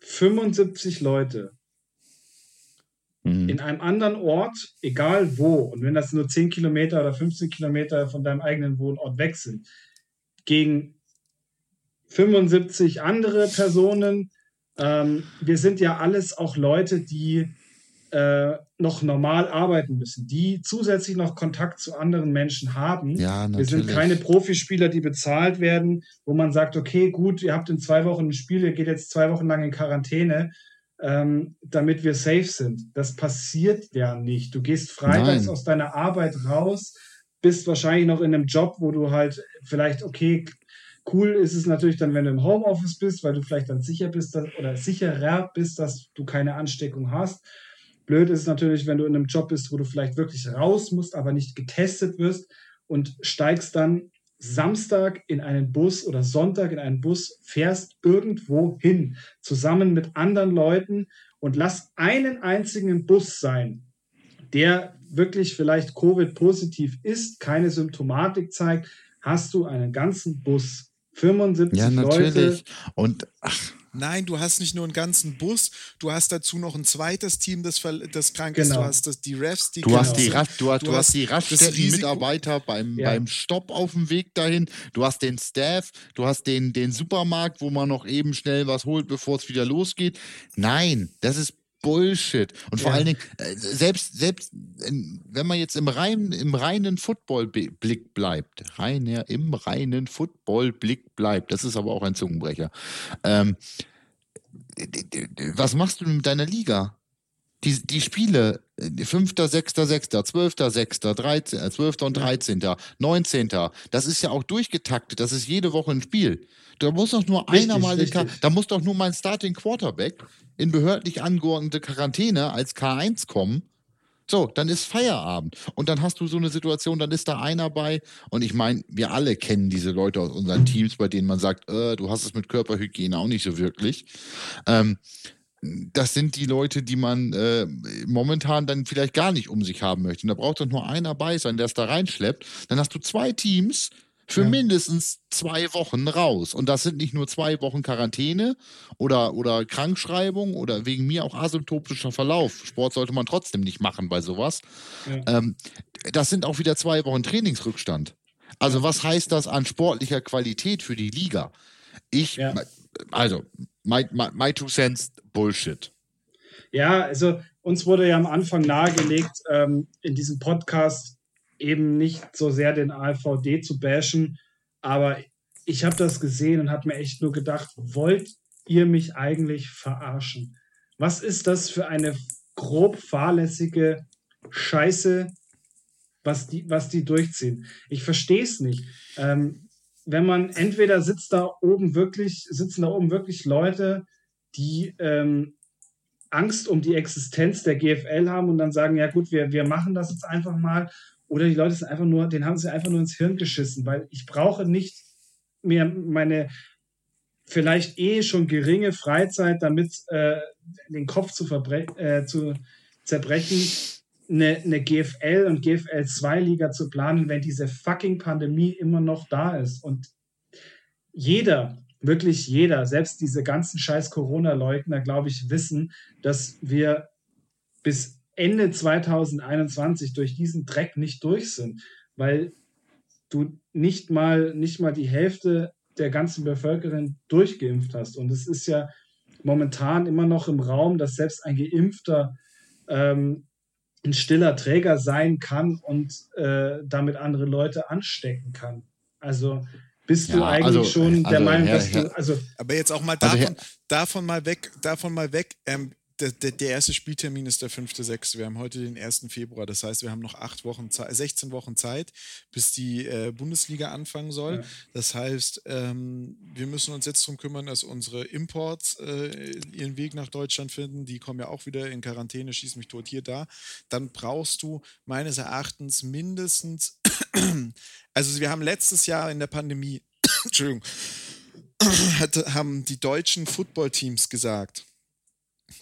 75 Leute Mhm. in einem anderen Ort, egal wo, und wenn das nur 10 Kilometer oder 15 Kilometer von deinem eigenen Wohnort weg sind, gegen 75 andere Personen. Ähm, wir sind ja alles auch Leute, die äh, noch normal arbeiten müssen, die zusätzlich noch Kontakt zu anderen Menschen haben. Ja, Wir sind keine Profispieler, die bezahlt werden, wo man sagt, okay, gut, ihr habt in zwei Wochen ein Spiel, ihr geht jetzt zwei Wochen lang in Quarantäne, ähm, damit wir safe sind. Das passiert ja nicht. Du gehst freitags Nein. aus deiner Arbeit raus, bist wahrscheinlich noch in einem Job, wo du halt vielleicht, okay, cool ist es natürlich dann, wenn du im Homeoffice bist, weil du vielleicht dann sicher bist dass, oder sicherer bist, dass du keine Ansteckung hast. Blöd ist es natürlich, wenn du in einem Job bist, wo du vielleicht wirklich raus musst, aber nicht getestet wirst und steigst dann Samstag in einen Bus oder Sonntag in einen Bus, fährst irgendwo hin, zusammen mit anderen Leuten und lass einen einzigen Bus sein, der wirklich vielleicht Covid-positiv ist, keine Symptomatik zeigt, hast du einen ganzen Bus. 75 Ja, Leute. natürlich. Und ach, Nein, du hast nicht nur einen ganzen Bus, du hast dazu noch ein zweites Team, das, ver- das krank ist, Genau. du hast das, die Refs, die du krank hast die, sind. Rast, du, hast, Du hast die Raststätten-Mitarbeiter beim, Ja. beim Stopp auf dem Weg dahin. Du hast den Staff, du hast den, den Supermarkt, wo man noch eben schnell was holt, bevor es wieder losgeht. Nein, das ist Bullshit. Und vor Ja. allen Dingen, äh, selbst, selbst in, wenn man jetzt im reinen, im reinen Football-Blick bleibt, reiner, im reinen Football-Blick bleibt, das ist aber auch ein Zungenbrecher. Ähm, was machst du mit deiner Liga? Die, die Spiele, äh, 5., 6., 6., 12., 6., 13., äh, 12. und 13., 19., das ist ja auch durchgetaktet, das ist jede Woche ein Spiel. Da muss doch nur Richtig, einer mal, da muss doch nur mein Starting Quarterback in behördlich angeordnete Quarantäne als K1 kommen. So, dann ist Feierabend. Und dann hast du so eine Situation, dann ist da einer bei. Und ich meine, wir alle kennen diese Leute aus unseren Teams, bei denen man sagt, äh, du hast es mit Körperhygiene auch nicht so wirklich. Ähm, das sind die Leute, die man äh, momentan dann vielleicht gar nicht um sich haben möchte. Und da braucht doch nur einer bei sein, der es da reinschleppt. Dann hast du zwei Teams für Ja. mindestens zwei Wochen raus. Und das sind nicht nur zwei Wochen Quarantäne oder, oder Krankschreibung oder wegen mir auch asymptotischer Verlauf. Sport sollte man trotzdem nicht machen bei sowas. Ja. Ähm, das sind auch wieder zwei Wochen Trainingsrückstand. Also was heißt das an sportlicher Qualität für die Liga? Ich, Ja. also, my, my, my two cents, Bullshit. Ja, also uns wurde ja am Anfang nahegelegt, ähm, in diesem Podcast eben nicht so sehr den AVD zu bashen, aber ich habe das gesehen und habe mir echt nur gedacht, wollt ihr mich eigentlich verarschen? Was ist das für eine grob fahrlässige Scheiße, was die, was die durchziehen? Ich verstehe es nicht. Ähm, wenn man entweder sitzt da oben wirklich, sitzen da oben wirklich Leute, die ähm, Angst um die Existenz der GFL haben und dann sagen, ja gut, wir, wir machen das jetzt einfach mal. Oder die Leute sind einfach nur, den haben sie einfach nur ins Hirn geschissen, weil ich brauche nicht mehr meine vielleicht eh schon geringe Freizeit, damit äh, den Kopf zu, äh, zu zerbrechen, eine, eine GFL und GFL 2 Liga zu planen, wenn diese fucking Pandemie immer noch da ist. Und jeder, wirklich jeder, selbst diese ganzen scheiß Corona-Leugner, glaube ich, wissen, dass wir bis Ende 2021 durch diesen Dreck nicht durch sind, weil du nicht mal, nicht mal die Hälfte der ganzen Bevölkerung durchgeimpft hast. Und es ist ja momentan immer noch im Raum, dass selbst ein Geimpfter ähm, ein stiller Träger sein kann und äh, damit andere Leute anstecken kann. Also bist ja, du eigentlich also, schon der also, Meinung, Herr, dass du also aber jetzt auch mal also davon, also, davon mal weg, davon mal weg. Ähm, der, der, der, erste Spieltermin ist der 5.6. Wir haben heute den 1. Februar. Das heißt, wir haben noch acht Wochen, 16 Wochen Zeit, bis die äh, Bundesliga anfangen soll. Ja. Das heißt, ähm, wir müssen uns jetzt darum kümmern, dass unsere Imports äh, ihren Weg nach Deutschland finden. Die kommen ja auch wieder in Quarantäne, schieß mich tot hier, da. Dann brauchst du meines Erachtens mindestens, also wir haben letztes Jahr in der Pandemie, Entschuldigung, hatte, haben die deutschen Footballteams gesagt,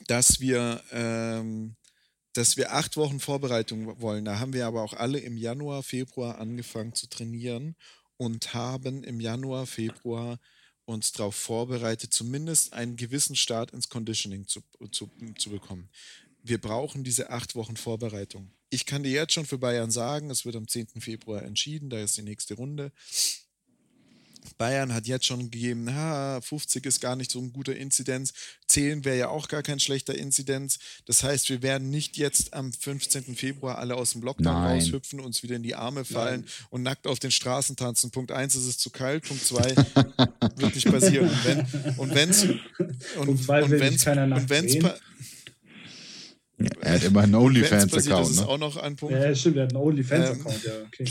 dass wir, ähm, dass wir acht Wochen Vorbereitung wollen. Da haben wir aber auch alle im Januar, Februar angefangen zu trainieren und haben im Januar, Februar uns darauf vorbereitet, zumindest einen gewissen Start ins Conditioning zu, zu, zu bekommen. Wir brauchen diese acht Wochen Vorbereitung. Ich kann dir jetzt schon für Bayern sagen, es wird am 10. Februar entschieden, da ist die nächste Runde. Bayern hat jetzt schon gegeben, na, 50 ist gar nicht so ein guter Inzidenz. Zählen wäre ja auch gar kein schlechter Inzidenz. Das heißt, wir werden nicht jetzt am 15. Februar alle aus dem Lockdown Nein. raushüpfen, uns wieder in die Arme fallen Nein. und nackt auf den Straßen tanzen. Punkt 1 ist es zu kalt, Punkt 2 wird nicht passieren. Und wenn es und, wenn's ja, er hat immer einen OnlyFans-Account. Das ist ne? auch noch ein Punkt. Ja, stimmt, er hat einen OnlyFans-Account, ähm, ja, okay.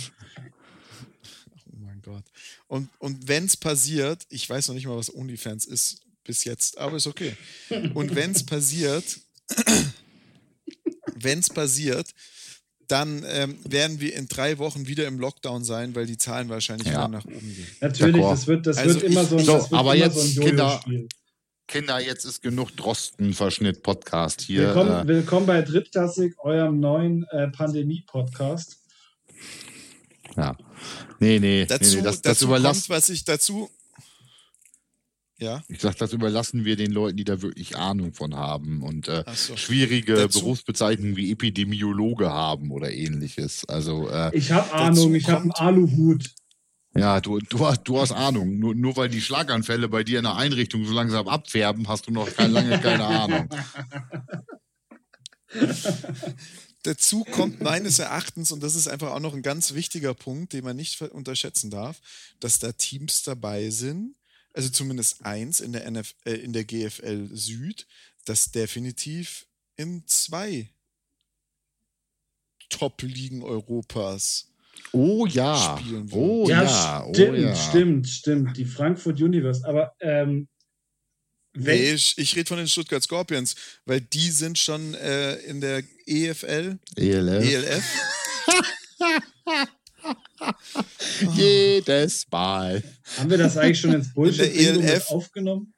Und, und wenn es passiert, ich weiß noch nicht mal, was OnlyFans ist bis jetzt, aber ist okay. Und wenn es passiert, wenn es passiert, dann ähm, werden wir in drei Wochen wieder im Lockdown sein, weil die Zahlen wahrscheinlich ja. wieder nach oben gehen. Natürlich, das wird, das also wird immer ich, so ein, so, aber jetzt, so ein Kinder, Kinder, jetzt ist genug Drosten-Verschnitt-Podcast hier. Willkommen, äh, willkommen bei Drittklassik, eurem neuen äh, Pandemie-Podcast. Ja. Nee, nee. Dazu, nee, nee das, das überlassen. was ich dazu. Ja. Ich sag, das überlassen wir den Leuten, die da wirklich Ahnung von haben und äh, so. schwierige dazu, Berufsbezeichnungen wie Epidemiologe haben oder ähnliches. Also äh, ich habe Ahnung, ich habe einen Aluhut. Ja, du, du, hast, du hast Ahnung. Nur, nur weil die Schlaganfälle bei dir in der Einrichtung so langsam abfärben, hast du noch keine, lange keine Ahnung. Dazu kommt meines Erachtens, und das ist einfach auch noch ein ganz wichtiger Punkt, den man nicht unterschätzen darf, dass da Teams dabei sind, also zumindest eins in der, NF, äh, in der GFL Süd, das definitiv in zwei Top-Ligen Europas Oh ja. Spielen oh ja, ja. Stimmt, oh ja. stimmt, stimmt. Die Frankfurt Universe. Aber ähm, Nee, ich, ich rede von den Stuttgart Scorpions, weil die sind schon äh, in der EFL. ELF. ELF. Jedes Mal. Haben wir das eigentlich schon ins Bullshit ELF aufgenommen?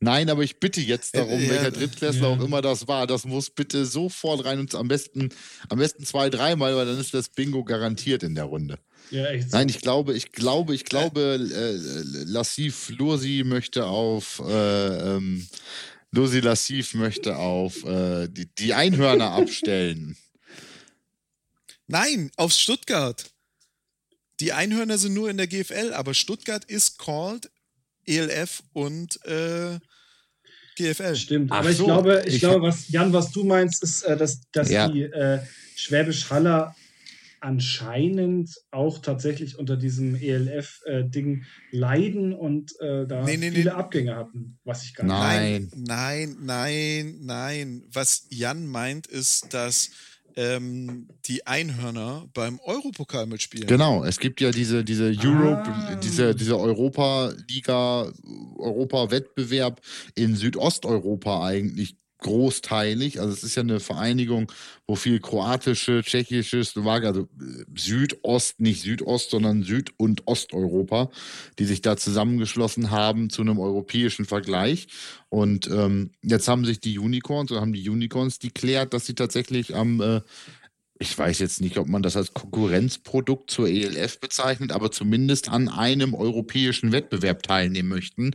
Nein, aber ich bitte jetzt darum, äh, welcher Drittklässler ja. auch immer das war, das muss bitte sofort rein und am besten, am besten zwei, dreimal, weil dann ist das Bingo garantiert in der Runde. Ja, echt. Nein, ich glaube, ich glaube, ich glaube, äh, Lassif Lursi möchte auf äh, ähm, Lursi Lassif möchte auf äh, die, die Einhörner abstellen. Nein, auf Stuttgart. Die Einhörner sind nur in der GFL, aber Stuttgart ist called ELF und äh, GFL. Stimmt, Ach aber so, ich glaube, ich, ich glaube, was Jan, was du meinst, ist, äh, dass, dass ja. die äh, Schwäbisch Haller anscheinend auch tatsächlich unter diesem ELF-Ding äh, leiden und äh, da nee, nee, viele nee. Abgänge hatten, was ich gar nicht Nein, nein, nein, nein. Was Jan meint, ist, dass ähm, die Einhörner beim Europokal mitspielen. Genau, es gibt ja diese, diese Europe, ah. diese, diese Europa-Liga, Europa-Wettbewerb in Südosteuropa eigentlich großteilig. Also es ist ja eine Vereinigung, wo viel kroatische, tschechische, slowakische, also äh, Südost, nicht Südost, sondern Süd- und Osteuropa, die sich da zusammengeschlossen haben zu einem europäischen Vergleich. Und ähm, jetzt haben sich die Unicorns oder haben die Unicorns deklärt, dass sie tatsächlich am äh, ich weiß jetzt nicht, ob man das als Konkurrenzprodukt zur ELF bezeichnet, aber zumindest an einem europäischen Wettbewerb teilnehmen möchten.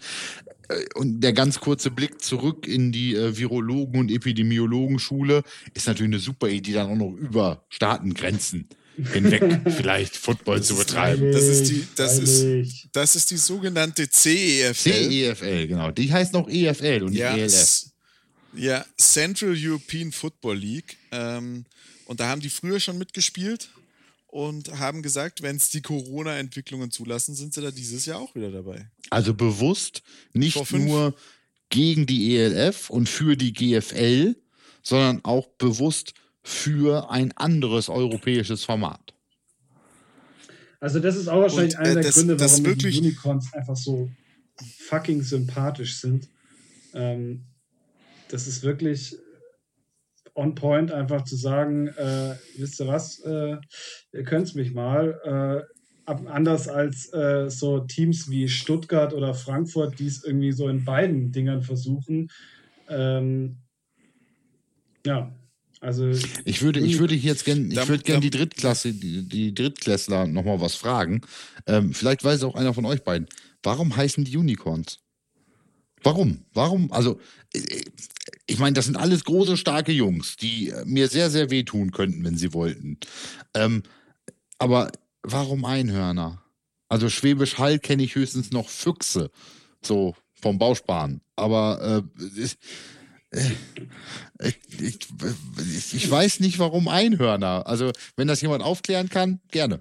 Äh, und der ganz kurze Blick zurück in die äh, Virologen- und Epidemiologenschule ist natürlich eine super Idee, dann auch noch über Staatengrenzen hinweg vielleicht Football zu betreiben. Das ist die, das ist, das ist die sogenannte CEFL. CEFL, genau. Die heißt noch EFL und ja, nicht ELF. Ja, Central European Football League. Ähm, und da haben die früher schon mitgespielt und haben gesagt, wenn es die Corona-Entwicklungen zulassen, sind sie da dieses Jahr auch wieder dabei. Also bewusst nicht nur gegen die ELF und für die GFL, sondern auch bewusst für ein anderes europäisches Format. Also das ist auch wahrscheinlich und, äh, einer der das, Gründe, warum die Unicorns einfach so fucking sympathisch sind. Ähm, das ist wirklich on point, einfach zu sagen, äh, wisst ihr was, äh, ihr könnt mich mal. Äh, anders als äh, so Teams wie Stuttgart oder Frankfurt, die es irgendwie so in beiden Dingern versuchen. Ähm, ja, also ich würde, ich würde jetzt gerne, ich würde gerne die Drittklasse, die, die Drittklässler nochmal was fragen. Ähm, vielleicht weiß auch einer von euch beiden. Warum heißen die Unicorns? Warum? Warum? Also, äh, ich meine, das sind alles große, starke Jungs, die äh, mir sehr, sehr wehtun könnten, wenn sie wollten. Ähm, aber warum Einhörner? Also Schwäbisch Hall kenne ich höchstens noch Füchse, so vom Bausparen. Aber äh, äh, ich, ich, ich, weiß nicht, warum Einhörner. Also, wenn das jemand aufklären kann, gerne.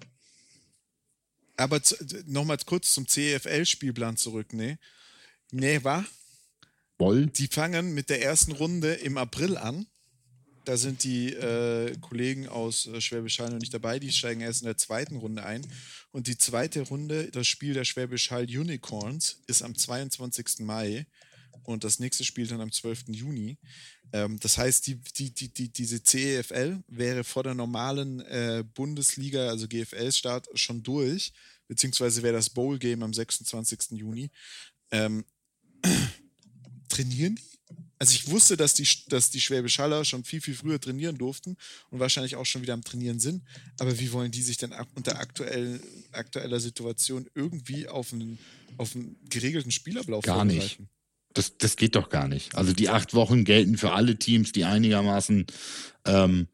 Aber nochmal kurz zum CFL-Spielplan zurück, ne? Nee, war? Woll? Die fangen mit der ersten Runde im April an. Da sind die äh, Kollegen aus äh, Schwäbisch Hall noch nicht dabei. Die steigen erst in der zweiten Runde ein. Und die zweite Runde, das Spiel der Schwäbisch Hall Unicorns, ist am 22. Mai. Und das nächste Spiel dann am 12. Juni. Ähm, das heißt, die, die, die, die, diese CEFL wäre vor der normalen äh, Bundesliga, also GFL-Start, schon durch. Beziehungsweise wäre das Bowl-Game am 26. Juni. Ähm, trainieren die? Also ich wusste, dass die, dass die Schwäbisch Haller schon viel, viel früher trainieren durften und wahrscheinlich auch schon wieder am Trainieren sind. Aber wie wollen die sich denn unter aktuell, aktueller Situation irgendwie auf einen, auf einen geregelten Spielablauf Gar nicht. Das, das geht doch gar nicht. Also die acht Wochen gelten für alle Teams, die einigermaßen ähm,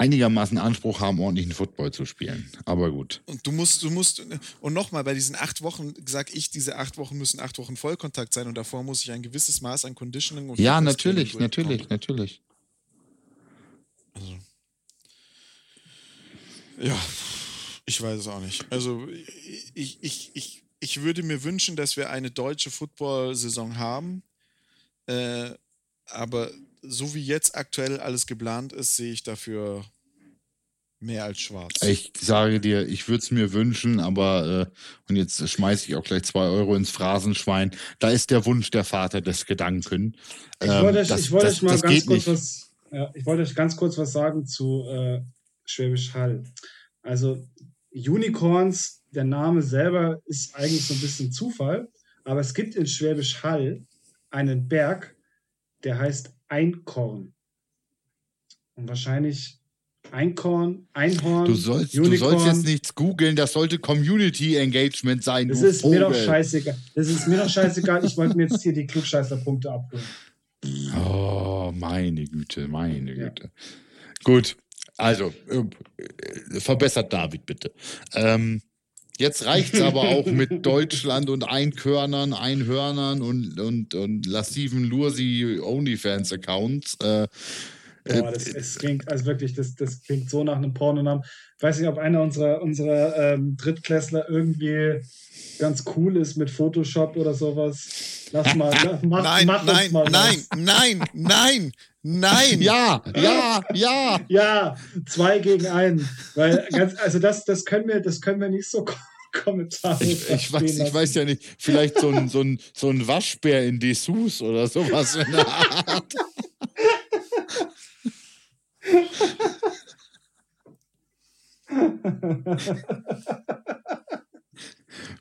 einigermaßen Anspruch haben, ordentlichen Football zu spielen. Aber gut. Und du musst, du musst, und nochmal, bei diesen acht Wochen sag ich, diese acht Wochen müssen acht Wochen Vollkontakt sein und davor muss ich ein gewisses Maß an Conditioning und Ja, natürlich, natürlich, natürlich. Also. Ja, ich weiß es auch nicht. Also ich, ich, ich, ich würde mir wünschen, dass wir eine deutsche Football-Saison haben. Äh, aber so wie jetzt aktuell alles geplant ist, sehe ich dafür mehr als schwarz. Ich sage dir, ich würde es mir wünschen, aber äh, und jetzt schmeiße ich auch gleich zwei Euro ins Phrasenschwein. Da ist der Wunsch der Vater des Gedanken. Ich wollte ähm, euch, das, ich wollte das, euch mal ganz kurz was, ja, ich wollte euch ganz kurz was sagen zu äh, Schwäbisch Hall. Also Unicorns, der Name selber ist eigentlich so ein bisschen Zufall, aber es gibt in Schwäbisch Hall einen Berg, der heißt Einkorn. Und wahrscheinlich Einkorn, Einhorn. Du sollst, du sollst jetzt nichts googeln, das sollte Community Engagement sein. Das ist Vogel. mir doch scheißegal. Das ist mir doch scheißegal. Ich wollte mir jetzt hier die Klugscheißer-Punkte abholen. Oh, meine Güte, meine ja. Güte. Gut, also äh, verbessert David bitte. Ähm, Jetzt reicht es aber auch mit Deutschland und Einkörnern, Einhörnern und, und, und lassiven Lursi OnlyFans-Accounts. Äh, Boah, das, das, klingt, also wirklich, das, das klingt so nach einem Pornonamen. Ich weiß nicht, ob einer unserer, unserer ähm, Drittklässler irgendwie ganz cool ist mit Photoshop oder sowas. Lass mal, mach, nein, mach nein, mal nein, nein, nein, nein. Ja, ja, ja. Ja, zwei gegen einen. Weil ganz, also das, das können wir, das können wir nicht so Kommentare. Ich, ich weiß, ich weiß ja nicht, vielleicht so ein, so ein, so ein Waschbär in Dessous oder sowas in der Art.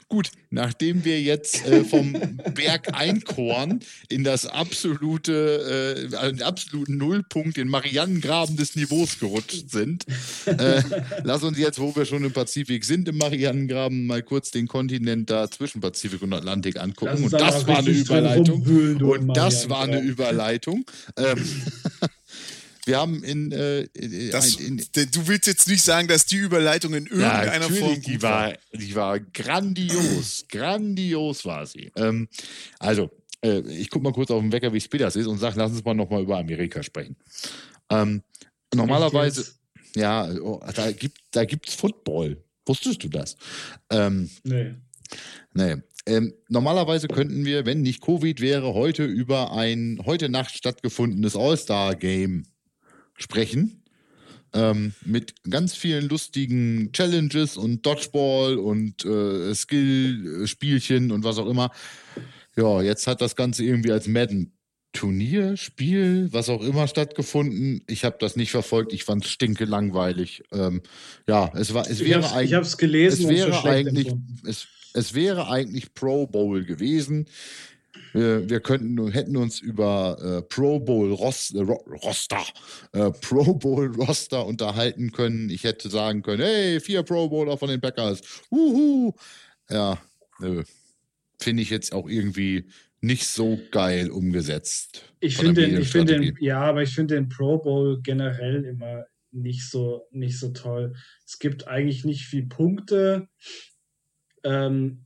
Gut, nachdem wir jetzt äh, vom Berg Einkorn in das absolute, äh, den absoluten Nullpunkt, den Marianengraben des Niveaus gerutscht sind, äh, lass uns jetzt, wo wir schon im Pazifik sind, im Marianengraben, mal kurz den Kontinent da zwischen Pazifik und Atlantik angucken. Und das war eine Überleitung. Und das war eine Überleitung. Ähm, wir haben in, äh, das, in, in, Du willst jetzt nicht sagen, dass die Überleitung in irgendeiner ja, Form die war, die war grandios, grandios war sie. Ähm, also, äh, ich gucke mal kurz auf den Wecker, wie spät das ist und sage, lass uns mal nochmal über Amerika sprechen. Ähm, normalerweise, ja, oh, da gibt es da gibt's Football. Wusstest du das? Ähm, nee. Nee. Ähm, normalerweise könnten wir, wenn nicht Covid wäre, heute über ein heute Nacht stattgefundenes All-Star-Game sprechen. Ähm, mit ganz vielen lustigen Challenges und Dodgeball und äh, Skill-Spielchen und was auch immer. Ja, jetzt hat das Ganze irgendwie als Madden Turnier, Spiel, was auch immer stattgefunden. Ich habe das nicht verfolgt. Ich fand es stinke langweilig. Ähm, ja, es war, es wäre eigentlich. Ich habe es gelesen. Es wäre eigentlich, es, es wäre eigentlich Pro Bowl gewesen. Wir, wir könnten, hätten uns über äh, Pro Bowl Rost, äh, Roster, äh, Pro Bowl Roster unterhalten können. Ich hätte sagen können, hey, vier Pro Bowler von den Packers. Uhu. Ja, finde ich jetzt auch irgendwie nicht so geil umgesetzt. Ich finde den, ich finde ja, aber ich finde den Pro Bowl generell immer nicht so, nicht so toll. Es gibt eigentlich nicht viel Punkte. Ähm,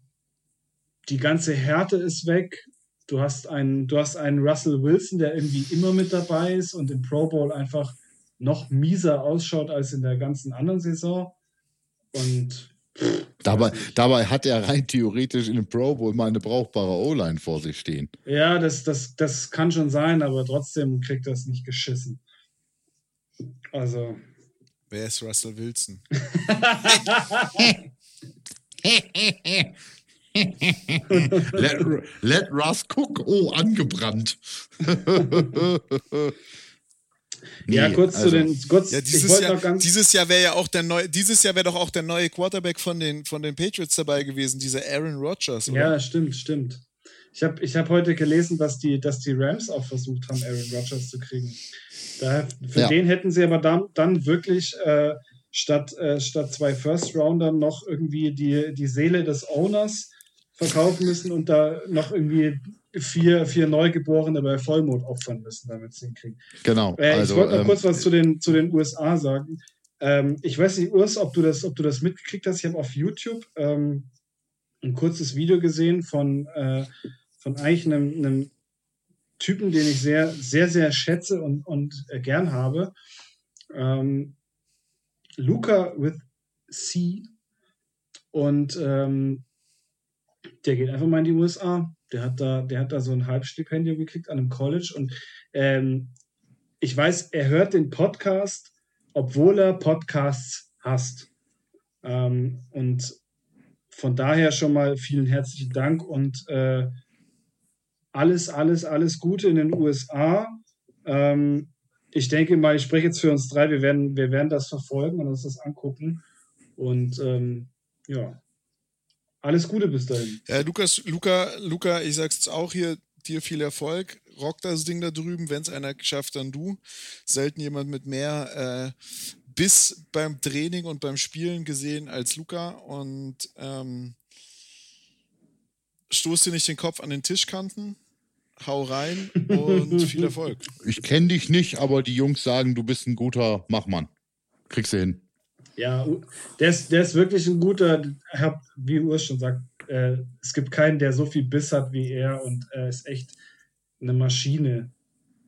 die ganze Härte ist weg du hast einen, du hast einen Russell Wilson, der irgendwie immer mit dabei ist und im Pro Bowl einfach noch mieser ausschaut als in der ganzen anderen Saison. Und Dabei, dabei hat er rein theoretisch in dem Pro Bowl mal eine brauchbare O-Line vor sich stehen. Ja, das, das, das kann schon sein, aber trotzdem kriegt er es nicht geschissen. Also. Wer ist Russell Wilson? let, let Russ cook. Oh, angebrannt. nee, ja, kurz also, zu den. Kurz, ja, dieses, Jahr, dieses Jahr wäre ja auch der neue, dieses Jahr wäre doch auch der neue Quarterback von den, von den Patriots dabei gewesen, dieser Aaron Rodgers. Oder? Ja, stimmt, stimmt. Ich habe ich hab heute gelesen, dass die, dass die Rams auch versucht haben, Aaron Rodgers zu kriegen. Da, für ja. den hätten sie aber dann, dann wirklich äh, statt, äh, statt zwei First Rounder noch irgendwie die, die Seele des Owners verkaufen müssen und da noch irgendwie vier, vier Neugeborene bei Vollmond opfern müssen, damit sie ihn kriegen. Genau. Äh, also, ich wollte noch ähm, kurz was zu den, zu den USA sagen. Ähm, ich weiß nicht, Urs, ob du das, ob du das mitgekriegt hast. Ich habe auf YouTube ähm, ein kurzes Video gesehen von, äh, von eigentlich einem, einem Typen, den ich sehr, sehr, sehr schätze und, und äh, gern habe. Ähm, Luca with C. Und ähm, der geht einfach mal in die USA. Der hat da, der hat da so ein Halbstipendium gekriegt an einem College und ähm, ich weiß, er hört den Podcast, obwohl er Podcasts hasst. Ähm, und von daher schon mal vielen herzlichen Dank und äh, alles, alles, alles Gute in den USA. Ähm, ich denke mal, ich spreche jetzt für uns drei, wir werden, wir werden das verfolgen und uns das angucken. Und ähm, ja, alles Gute bis dahin. Ja, Lukas, Luca, Luca, ich sag's auch hier, dir viel Erfolg. Rock das Ding da drüben. Wenn es einer schafft, dann du. Selten jemand mit mehr äh, Biss beim Training und beim Spielen gesehen als Luca. Und ähm, stoß dir nicht den Kopf an den Tischkanten. Hau rein und viel Erfolg. Ich kenne dich nicht, aber die Jungs sagen, du bist ein guter Machmann. Kriegst du hin. Ja, der ist, der ist wirklich ein guter, wie Urs schon sagt, äh, es gibt keinen, der so viel Biss hat wie er und er ist echt eine Maschine.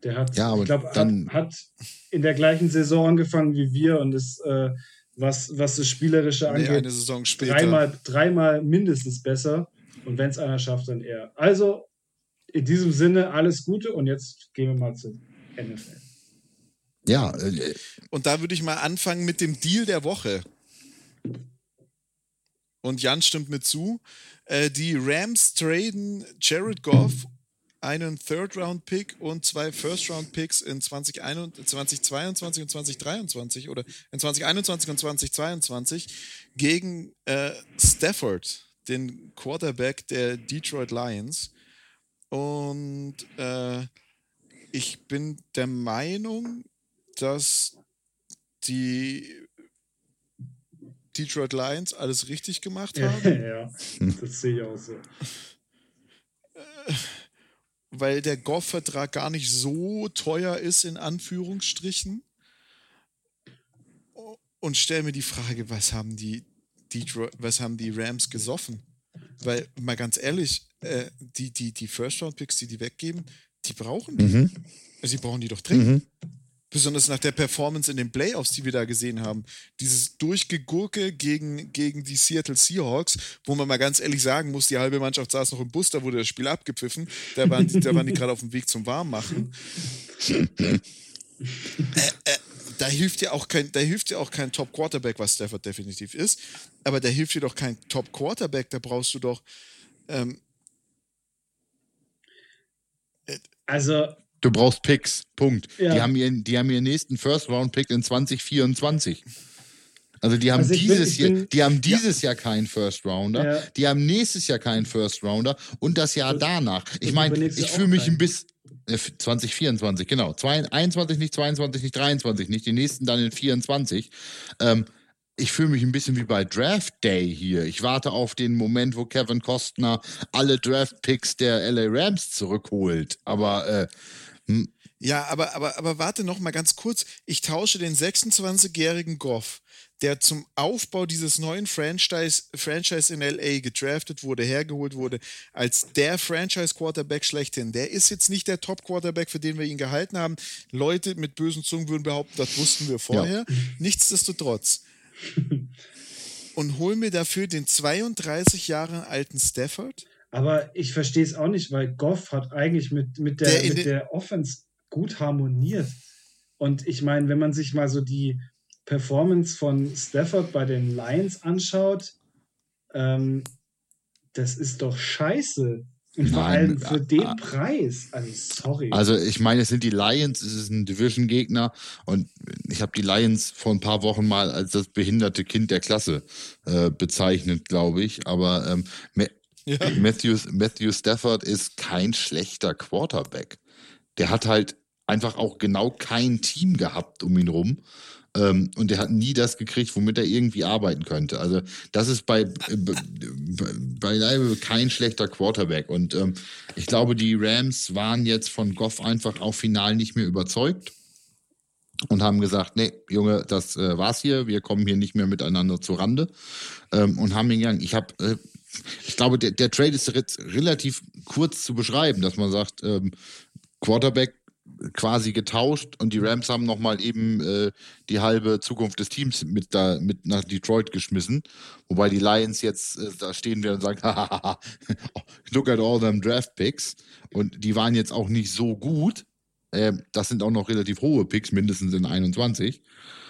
Der hat, ja, ich glaube, hat, hat, in der gleichen Saison angefangen wie wir und ist, äh, was, was das Spielerische angeht, nee, eine Saison später. Dreimal, dreimal mindestens besser. Und wenn es einer schafft, dann er. Also, in diesem Sinne, alles Gute und jetzt gehen wir mal zur NFL. Ja. Äh, und da würde ich mal anfangen mit dem Deal der Woche. Und Jan stimmt mir zu. Äh, die Rams traden Jared Goff einen Third-Round-Pick und zwei First-Round-Picks in 2022 und 2023 oder in 2021 und 2022 gegen äh, Stafford, den Quarterback der Detroit Lions. Und äh, ich bin der Meinung, dass die Detroit Lions alles richtig gemacht haben. ja, das sehe ich auch so. Weil der Goff-Vertrag gar nicht so teuer ist, in Anführungsstrichen. Und stelle mir die Frage, was haben die Detroit, was haben die Rams gesoffen? Weil, mal ganz ehrlich, äh, die, die, die First-Round-Picks, die die weggeben, die brauchen die. Mhm. Sie brauchen die doch dringend. Mhm. Besonders nach der Performance in den Playoffs, die wir da gesehen haben. Dieses Durchgegurke gegen, gegen die Seattle Seahawks, wo man mal ganz ehrlich sagen muss, die halbe Mannschaft saß noch im Bus, da wurde das Spiel abgepfiffen. Da waren, die- die gerade auf dem Weg zum Warmmachen. äh, äh, da hilft ja auch kein, da hilft ja auch kein Top Quarterback, was Stafford definitiv ist. Aber da hilft dir doch kein Top Quarterback. Da brauchst du doch ähm, Also, Du brauchst Picks. Punkt. Ja. Die, haben ihren, die haben ihren nächsten First-Round-Pick in 2024. Also die haben Also ich bin- dieses ich Jahr, bin- die haben dieses Jahr keinen First Rounder, Ja. die haben nächstes Jahr keinen First Rounder und das Jahr Und- danach. Ich meine, ich fühle mich ein bisschen äh, 2024, genau. Zwei- 21 nicht, 22 nicht, 23 nicht, die nächsten dann in 24. Ähm, ich fühle mich ein bisschen wie bei Draft Day hier. Ich warte auf den Moment, wo Kevin Costner alle Draft Picks der LA Rams zurückholt. Aber äh, Ja, aber, aber, aber warte noch mal ganz kurz. Ich tausche den 26-jährigen Goff, der zum Aufbau dieses neuen Franchise, Franchise in LA gedraftet wurde, hergeholt wurde, als der Franchise-Quarterback schlechthin. Der ist jetzt nicht der Top-Quarterback, für den wir ihn gehalten haben. Leute mit bösen Zungen würden behaupten, das wussten wir vorher. Nichtsdestotrotz. Und hol mir dafür den 32 Jahre alten Stafford. aber ich verstehe es auch nicht, weil Goff hat eigentlich mit, mit, der, Der mit der Offense gut harmoniert. Und ich meine, wenn man sich mal so die Performance von Stafford bei den Lions anschaut, ähm, das ist doch scheiße. Und vor allem für äh, den äh, Preis. Also, sorry. Also ich meine, es sind die Lions, es ist ein Division-Gegner und ich habe die Lions vor ein paar Wochen mal als das behinderte Kind der Klasse äh, bezeichnet, glaube ich. Aber ähm, Ma Ja. Matthew, Matthew Stafford ist kein schlechter Quarterback. Der hat halt einfach auch genau kein Team gehabt um ihn rum. Ähm, und der hat nie das gekriegt, womit er irgendwie arbeiten könnte. Also das ist bei, äh, be- be- beileibe kein schlechter Quarterback. Und ähm, ich glaube, die Rams waren jetzt von Goff einfach auch final nicht mehr überzeugt und haben gesagt, nee, Junge, das äh, war's hier, wir kommen hier nicht mehr miteinander zu Rande ähm, und haben ihn gegangen. Ich habe, äh, ich glaube, der, der Trade ist relativ kurz zu beschreiben, dass man sagt, ähm, Quarterback quasi getauscht und die Rams haben nochmal eben äh, die halbe Zukunft des Teams mit, da, mit nach Detroit geschmissen. Wobei die Lions jetzt äh, da stehen werden und sagen, hahaha, look at all them draft picks. Und die waren jetzt auch nicht so gut. Ähm, das sind auch noch relativ hohe Picks, mindestens in 21.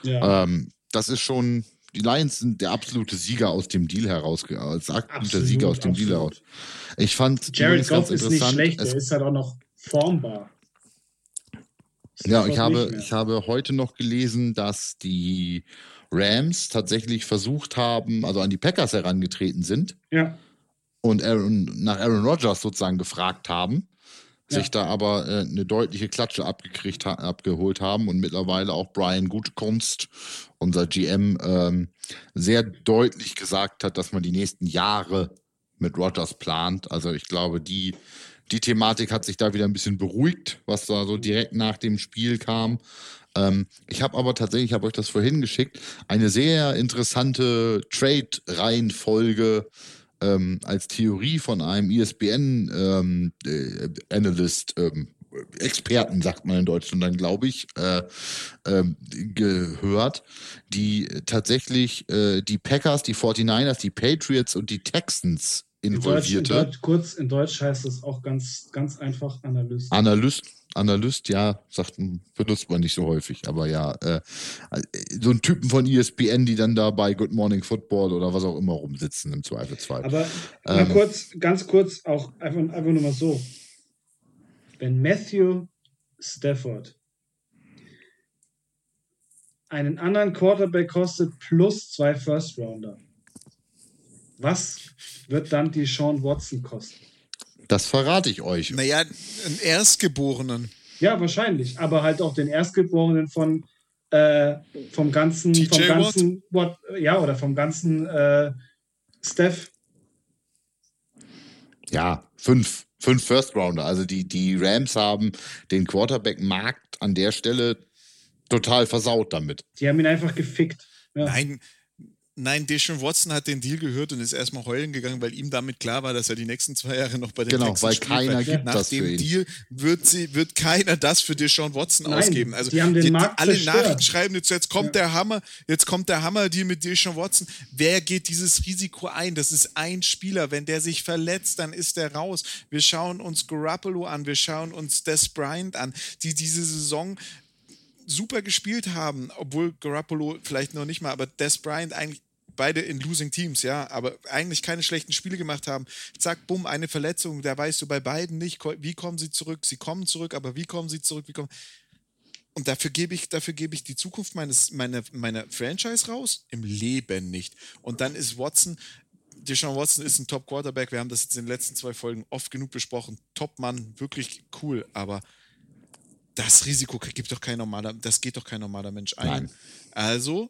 ja. Ähm, das ist schon, die Lions sind der absolute Sieger aus dem Deal heraus, als absoluter Absolut, Sieger aus dem Deal absolut. heraus. Ich fand Jared Goff ist nicht schlecht, es der ist halt auch noch formbar. Ja, ich habe, ich habe heute noch gelesen, dass die Rams tatsächlich versucht haben, also an die Packers herangetreten sind Ja, und Aaron, nach Aaron Rodgers sozusagen gefragt haben, Ja. sich da aber äh, eine deutliche Klatsche abgekriegt, ha abgeholt haben und mittlerweile auch Brian Gutkunst, unser GM, ähm, sehr deutlich gesagt hat, dass man die nächsten Jahre mit Rodgers plant. Also ich glaube, die, die Thematik hat sich da wieder ein bisschen beruhigt, was da so direkt nach dem Spiel kam. Ähm, ich habe aber tatsächlich, ich habe euch das vorhin geschickt, eine sehr interessante Trade-Reihenfolge ähm, als Theorie von einem E ESPN-Analyst, ähm, Experten, sagt man in Deutschland dann, glaube ich, äh, ähm, gehört, die tatsächlich äh, die Packers, die 49ers, die Patriots und die Texans in Deutsch, in involvierte. Deutsch, kurz, in Deutsch heißt es auch ganz, ganz einfach Analyst. Analyst, Analyst, ja, sagt, benutzt man nicht so häufig, aber ja, äh, so ein Typen von ESPN, die dann da bei Good Morning Football oder was auch immer rumsitzen im Zweifelsfall. Aber Ähm. mal kurz, ganz kurz, auch einfach, einfach nur mal so. wenn Matthew Stafford einen anderen Quarterback kostet plus zwei First Rounder, was wird dann die Sean Watson kosten? Das verrate ich euch. Naja, einen Erstgeborenen. Ja, wahrscheinlich. Aber halt auch den Erstgeborenen von äh, vom ganzen, TJ vom ganzen, What? ja, oder vom ganzen äh, Steph. Ja, fünf. Fünf First Rounder. Also die, die Rams haben den Quarterback-Markt an der Stelle total versaut damit. Die haben ihn einfach gefickt. Ja. Nein, Nein, Deshaun Watson hat den Deal gehört und ist erstmal heulen gegangen, weil ihm damit klar war, dass er die nächsten zwei Jahre noch bei den Genau, Texans weil spielt, keiner gibt nach das dem für ihn. Deal wird, sie, wird keiner das für Deshaun Watson Nein, ausgeben. Also die haben den Markt alle zerstört. Nachrichten schreiben jetzt, jetzt kommt der Hammer, jetzt kommt der Hammer-Deal mit Deshaun Watson. Wer geht dieses Risiko ein? Das ist ein Spieler. Wenn der sich verletzt, dann ist der raus. Wir schauen uns Garoppolo an, wir schauen uns Des Bryant an, die diese Saison super gespielt haben, obwohl Garoppolo vielleicht noch nicht mal, aber Des Bryant eigentlich beide in Losing Teams, ja, aber eigentlich keine schlechten Spiele gemacht haben. Zack, bumm, eine Verletzung, da weißt du bei beiden nicht, wie kommen sie zurück. Sie kommen zurück, aber wie kommen sie zurück? Wie kommen und dafür gebe ich, dafür gebe ich die Zukunft meines, meiner, meiner Franchise raus? Im Leben nicht. Und dann ist Watson, Deshaun Watson ist ein Top-Quarterback. Wir haben das jetzt in den letzten zwei Folgen oft genug besprochen. Top-Mann, wirklich cool. Aber das Risiko gibt doch kein normaler, das geht doch kein normaler Mensch ein. Nein. Also,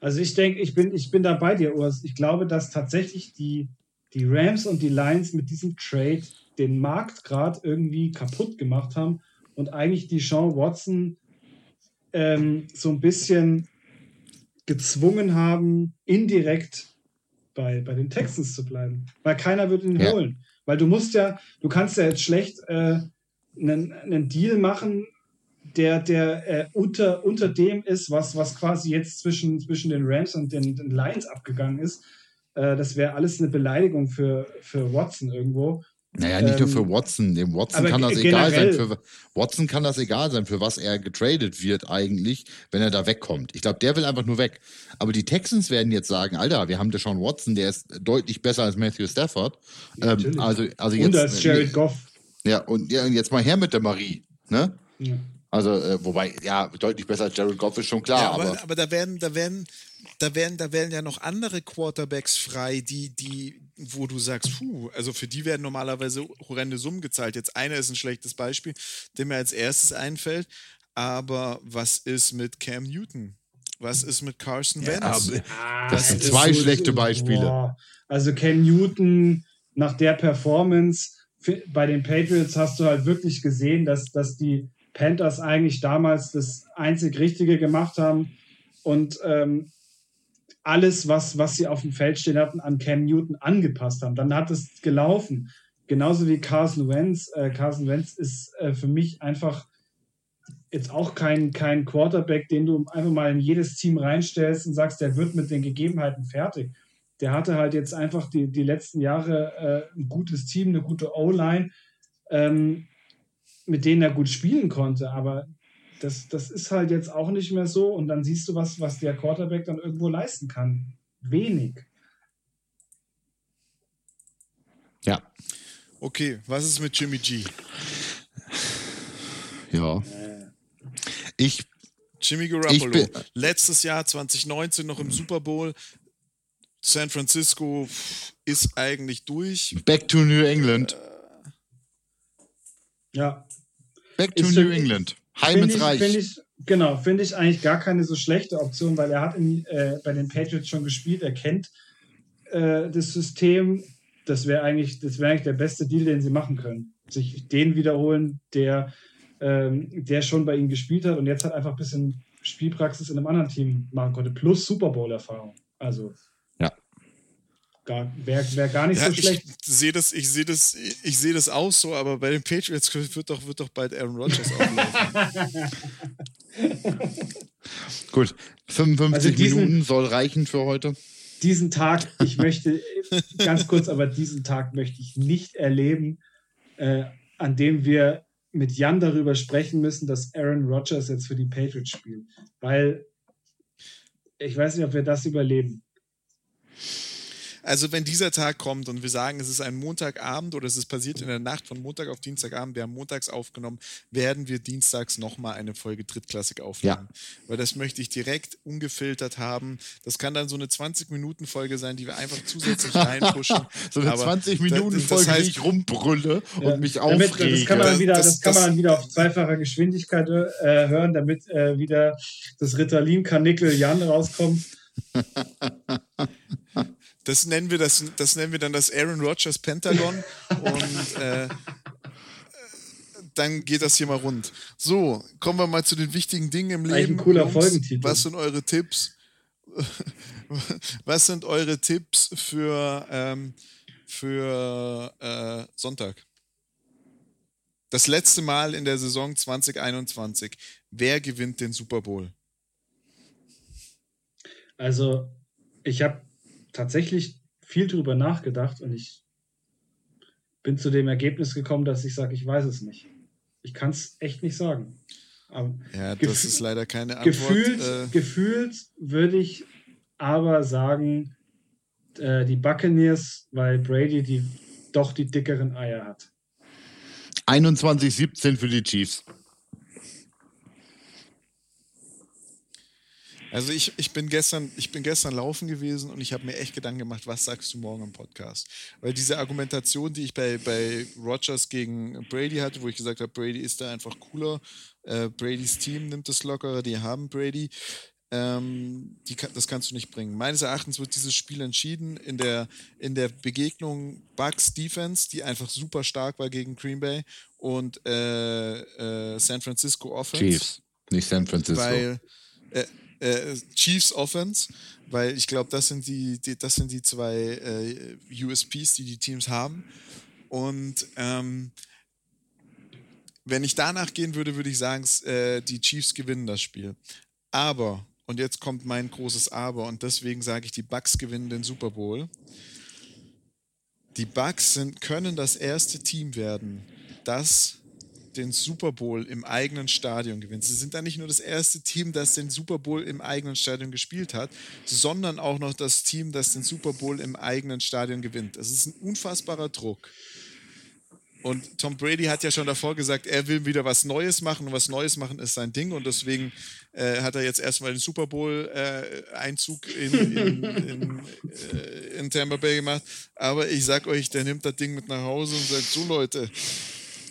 Also ich denke, ich bin, ich bin da bei dir, Urs. Ich glaube, dass tatsächlich die, die Rams und die Lions mit diesem Trade den Markt gerade irgendwie kaputt gemacht haben und eigentlich die Sean Watson ähm, so ein bisschen gezwungen haben, indirekt bei, bei den Texans zu bleiben. Weil keiner wird ihn Ja. holen. Weil du musst ja, du kannst ja jetzt schlecht äh, einen, einen Deal machen, der, der äh, unter, unter dem ist, was, was quasi jetzt zwischen, zwischen den Rams und den, den Lions abgegangen ist. Äh, das wäre alles eine Beleidigung für, für Watson irgendwo. Naja, nicht nur Ähm, für Watson. Dem Watson kann das egal sein. Für, Watson kann das egal sein, für was er getradet wird eigentlich, wenn er da wegkommt. Ich glaube, der will einfach nur weg. Aber die Texans werden jetzt sagen, Alter, wir haben Deshaun Watson, der ist deutlich besser als Matthew Stafford. Ja, ähm, also, also jetzt, und als Jared Goff. Ja, und ja, und jetzt mal her mit der Marie. Ne? Ja. Also, äh, wobei, ja, deutlich besser als Jared Goff ist schon klar, ja, aber, aber, aber da werden, da werden, da werden, da werden ja noch andere Quarterbacks frei, die, die, wo du sagst, puh, also für die werden normalerweise horrende Summen gezahlt. Jetzt einer ist ein schlechtes Beispiel, der mir als erstes einfällt. Aber was ist mit Cam Newton? Was ist mit Carson Wentz? aber- Ah, Das sind zwei schlechte Beispiele. Boah. Also Ken Newton nach der Performance bei den Patriots hast du halt wirklich gesehen, dass, dass die Panthers eigentlich damals das einzig Richtige gemacht haben und ähm, alles, was, was sie auf dem Feld stehen hatten, an Cam Newton angepasst haben. Dann hat es gelaufen. Genauso wie Carson Wentz. Äh, Carson Wentz ist äh, für mich einfach jetzt auch kein, kein Quarterback, den du einfach mal in jedes Team reinstellst und sagst, der wird mit den Gegebenheiten fertig. Der hatte halt jetzt einfach die, die letzten Jahre äh, ein gutes Team, eine gute O-Line, ähm, mit denen er gut spielen konnte. Aber das, das ist halt jetzt auch nicht mehr so. Und dann siehst du, was, was der Quarterback dann irgendwo leisten kann. Wenig. ja. Okay, was ist mit Jimmy G? Ja. Ich, Jimmy Garoppolo. bin- Letztes Jahr 2019 noch im Super Bowl. San Francisco ist eigentlich durch. back to New England. Ja. Back to Ist New England. Heim ins ich, Reich. find ich, genau, finde ich eigentlich gar keine so schlechte Option, weil er hat in, äh, bei den Patriots schon gespielt, er kennt äh, das System. Das wäre eigentlich, das wäre eigentlich der beste Deal, den sie machen können. Sich den wiederholen, der, ähm, der schon bei ihnen gespielt hat und jetzt hat einfach ein bisschen Spielpraxis in einem anderen Team machen konnte, plus Super Bowl-Erfahrung. Also. Wäre wär gar nicht Ja, so schlecht. ich sehe das, ich sehe das, ich sehe das auch so, aber bei den Patriots wird doch, wird doch bald Aaron Rodgers auflaufen. Gut. 55 Also diesen- Minuten soll reichen für heute. diesen Tag, ich möchte, ganz kurz, aber diesen Tag möchte ich nicht erleben, äh, an dem wir mit Jan darüber sprechen müssen, dass Aaron Rodgers jetzt für die Patriots spielt. Weil ich weiß nicht, ob wir das überleben. Also wenn dieser Tag kommt und wir sagen, es ist ein Montagabend oder es ist passiert in der Nacht von Montag auf Dienstagabend, wir haben montags aufgenommen, werden wir dienstags nochmal eine Folge Drittklassik aufnehmen. Ja. Weil das möchte ich direkt ungefiltert haben. Das kann dann so eine 20-Minuten-Folge sein, die wir einfach zusätzlich reinpushen. so eine 20-Minuten-Folge, heißt, die ich rumbrülle ja, und mich aufrege. Das kann man dann wieder, das, das kann man dann wieder auf zweifacher Geschwindigkeit äh, hören, damit äh, wieder das Ritalin-Kanickel Jan rauskommt. Das nennen wir das, das nennen wir dann das Aaron Rodgers Pentagon und äh, dann geht das hier mal rund. So, kommen wir mal zu den wichtigen Dingen im Leben. Ein cooler Jungs, Folgentitel. Was sind eure Tipps? Was sind eure Tipps für, ähm, für äh, Sonntag? Das letzte Mal in der Saison 2021. Wer gewinnt den Super Bowl? Also, ich habe tatsächlich viel drüber nachgedacht und ich bin zu dem Ergebnis gekommen, dass ich sage, ich weiß es nicht. Ich kann es echt nicht sagen. Aber ja, das ist leider keine Antwort. Gefühlt, äh, gefühlt würde ich aber sagen, äh, die Buccaneers, weil Brady die, doch die dickeren Eier hat. 21-17 für die Chiefs. Also ich, ich, bin gestern, ich bin gestern laufen gewesen und ich habe mir echt Gedanken gemacht, was sagst du morgen im Podcast? Weil diese Argumentation, die ich bei, bei Rogers gegen Brady hatte, wo ich gesagt habe, Brady ist da einfach cooler, äh, Bradys Team nimmt das lockerer, die haben Brady, ähm, die, das kannst du nicht bringen. Meines Erachtens wird dieses Spiel entschieden in der, in der Begegnung Bucks Defense, die einfach super stark war gegen Green Bay und äh, äh, San Francisco Offense. Chiefs, nicht San Francisco. Weil äh, äh, Chiefs Offense, weil ich glaube, das sind die, die, das sind die zwei äh, USPs, die die Teams haben. Und ähm, wenn ich danach gehen würde, würde ich sagen, äh, die Chiefs gewinnen das Spiel. Aber, und jetzt kommt mein großes Aber, und deswegen sage ich, die Bucks gewinnen den Super Bowl. Die Bucks sind, können das erste Team werden, das den Super Bowl im eigenen Stadion gewinnt. Sie sind da nicht nur das erste Team, das den Super Bowl im eigenen Stadion gespielt hat, sondern auch noch das Team, das den Super Bowl im eigenen Stadion gewinnt. Das ist ein unfassbarer Druck. Und Tom Brady hat ja schon davor gesagt, er will wieder was Neues machen und was Neues machen ist sein Ding und deswegen äh, hat er jetzt erstmal den Super Bowl-Einzug äh, in, in, in, äh, in Tampa Bay gemacht. Aber ich sag euch, der nimmt das Ding mit nach Hause und sagt: So, Leute,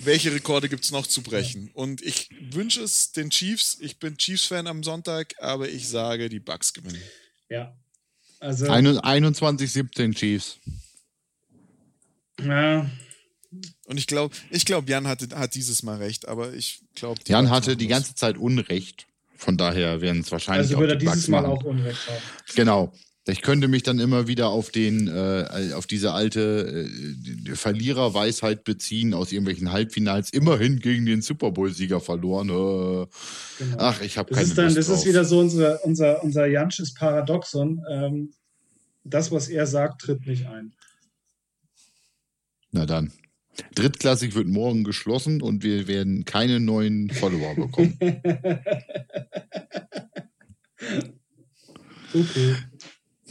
welche Rekorde gibt es noch zu brechen? Und ich wünsche es den Chiefs. Ich bin Chiefs-Fan am Sonntag, aber ich sage, die Bucks gewinnen. Ja. Also 21-17 Chiefs. Ja. Und ich glaube, ich glaube, Jan hatte, hat dieses Mal recht, aber ich glaube. Jan hatte die ganze Zeit Unrecht. Von daher werden es wahrscheinlich. Also wird er dieses Mal auch Unrecht haben. Genau. Ich könnte mich dann immer wieder auf den, äh, auf diese alte äh, Verliererweisheit beziehen aus irgendwelchen Halbfinals. Immerhin gegen den Super Bowl-Sieger verloren. Äh. Genau. Ach, ich habe keine ist dann, Das drauf. ist wieder so unsere, unser, unser Jansches Paradoxon. Ähm, das, was er sagt, tritt nicht ein. Na dann. Drittklassig wird morgen geschlossen und wir werden keine neuen Follower bekommen. okay.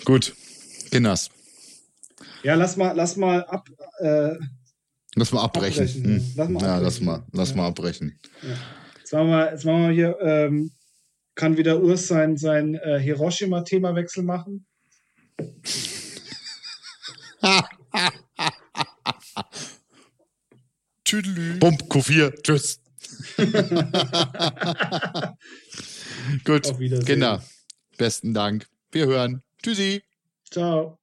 Gut, Kinders. Ja, lass mal, lass mal ab. Äh, lass mal abbrechen. abbrechen. Hm. Lass mal ja, abbrechen. lass mal, lass ja. mal abbrechen. Ja. Jetzt, machen wir, jetzt machen wir hier. Ähm, kann wieder Urs sein, sein äh, Hiroshima-Themawechsel machen? Tüdelü. Bump, Q4. Tschüss. Gut, Kinder. Besten Dank. Wir hören. Tschüssi. Ciao.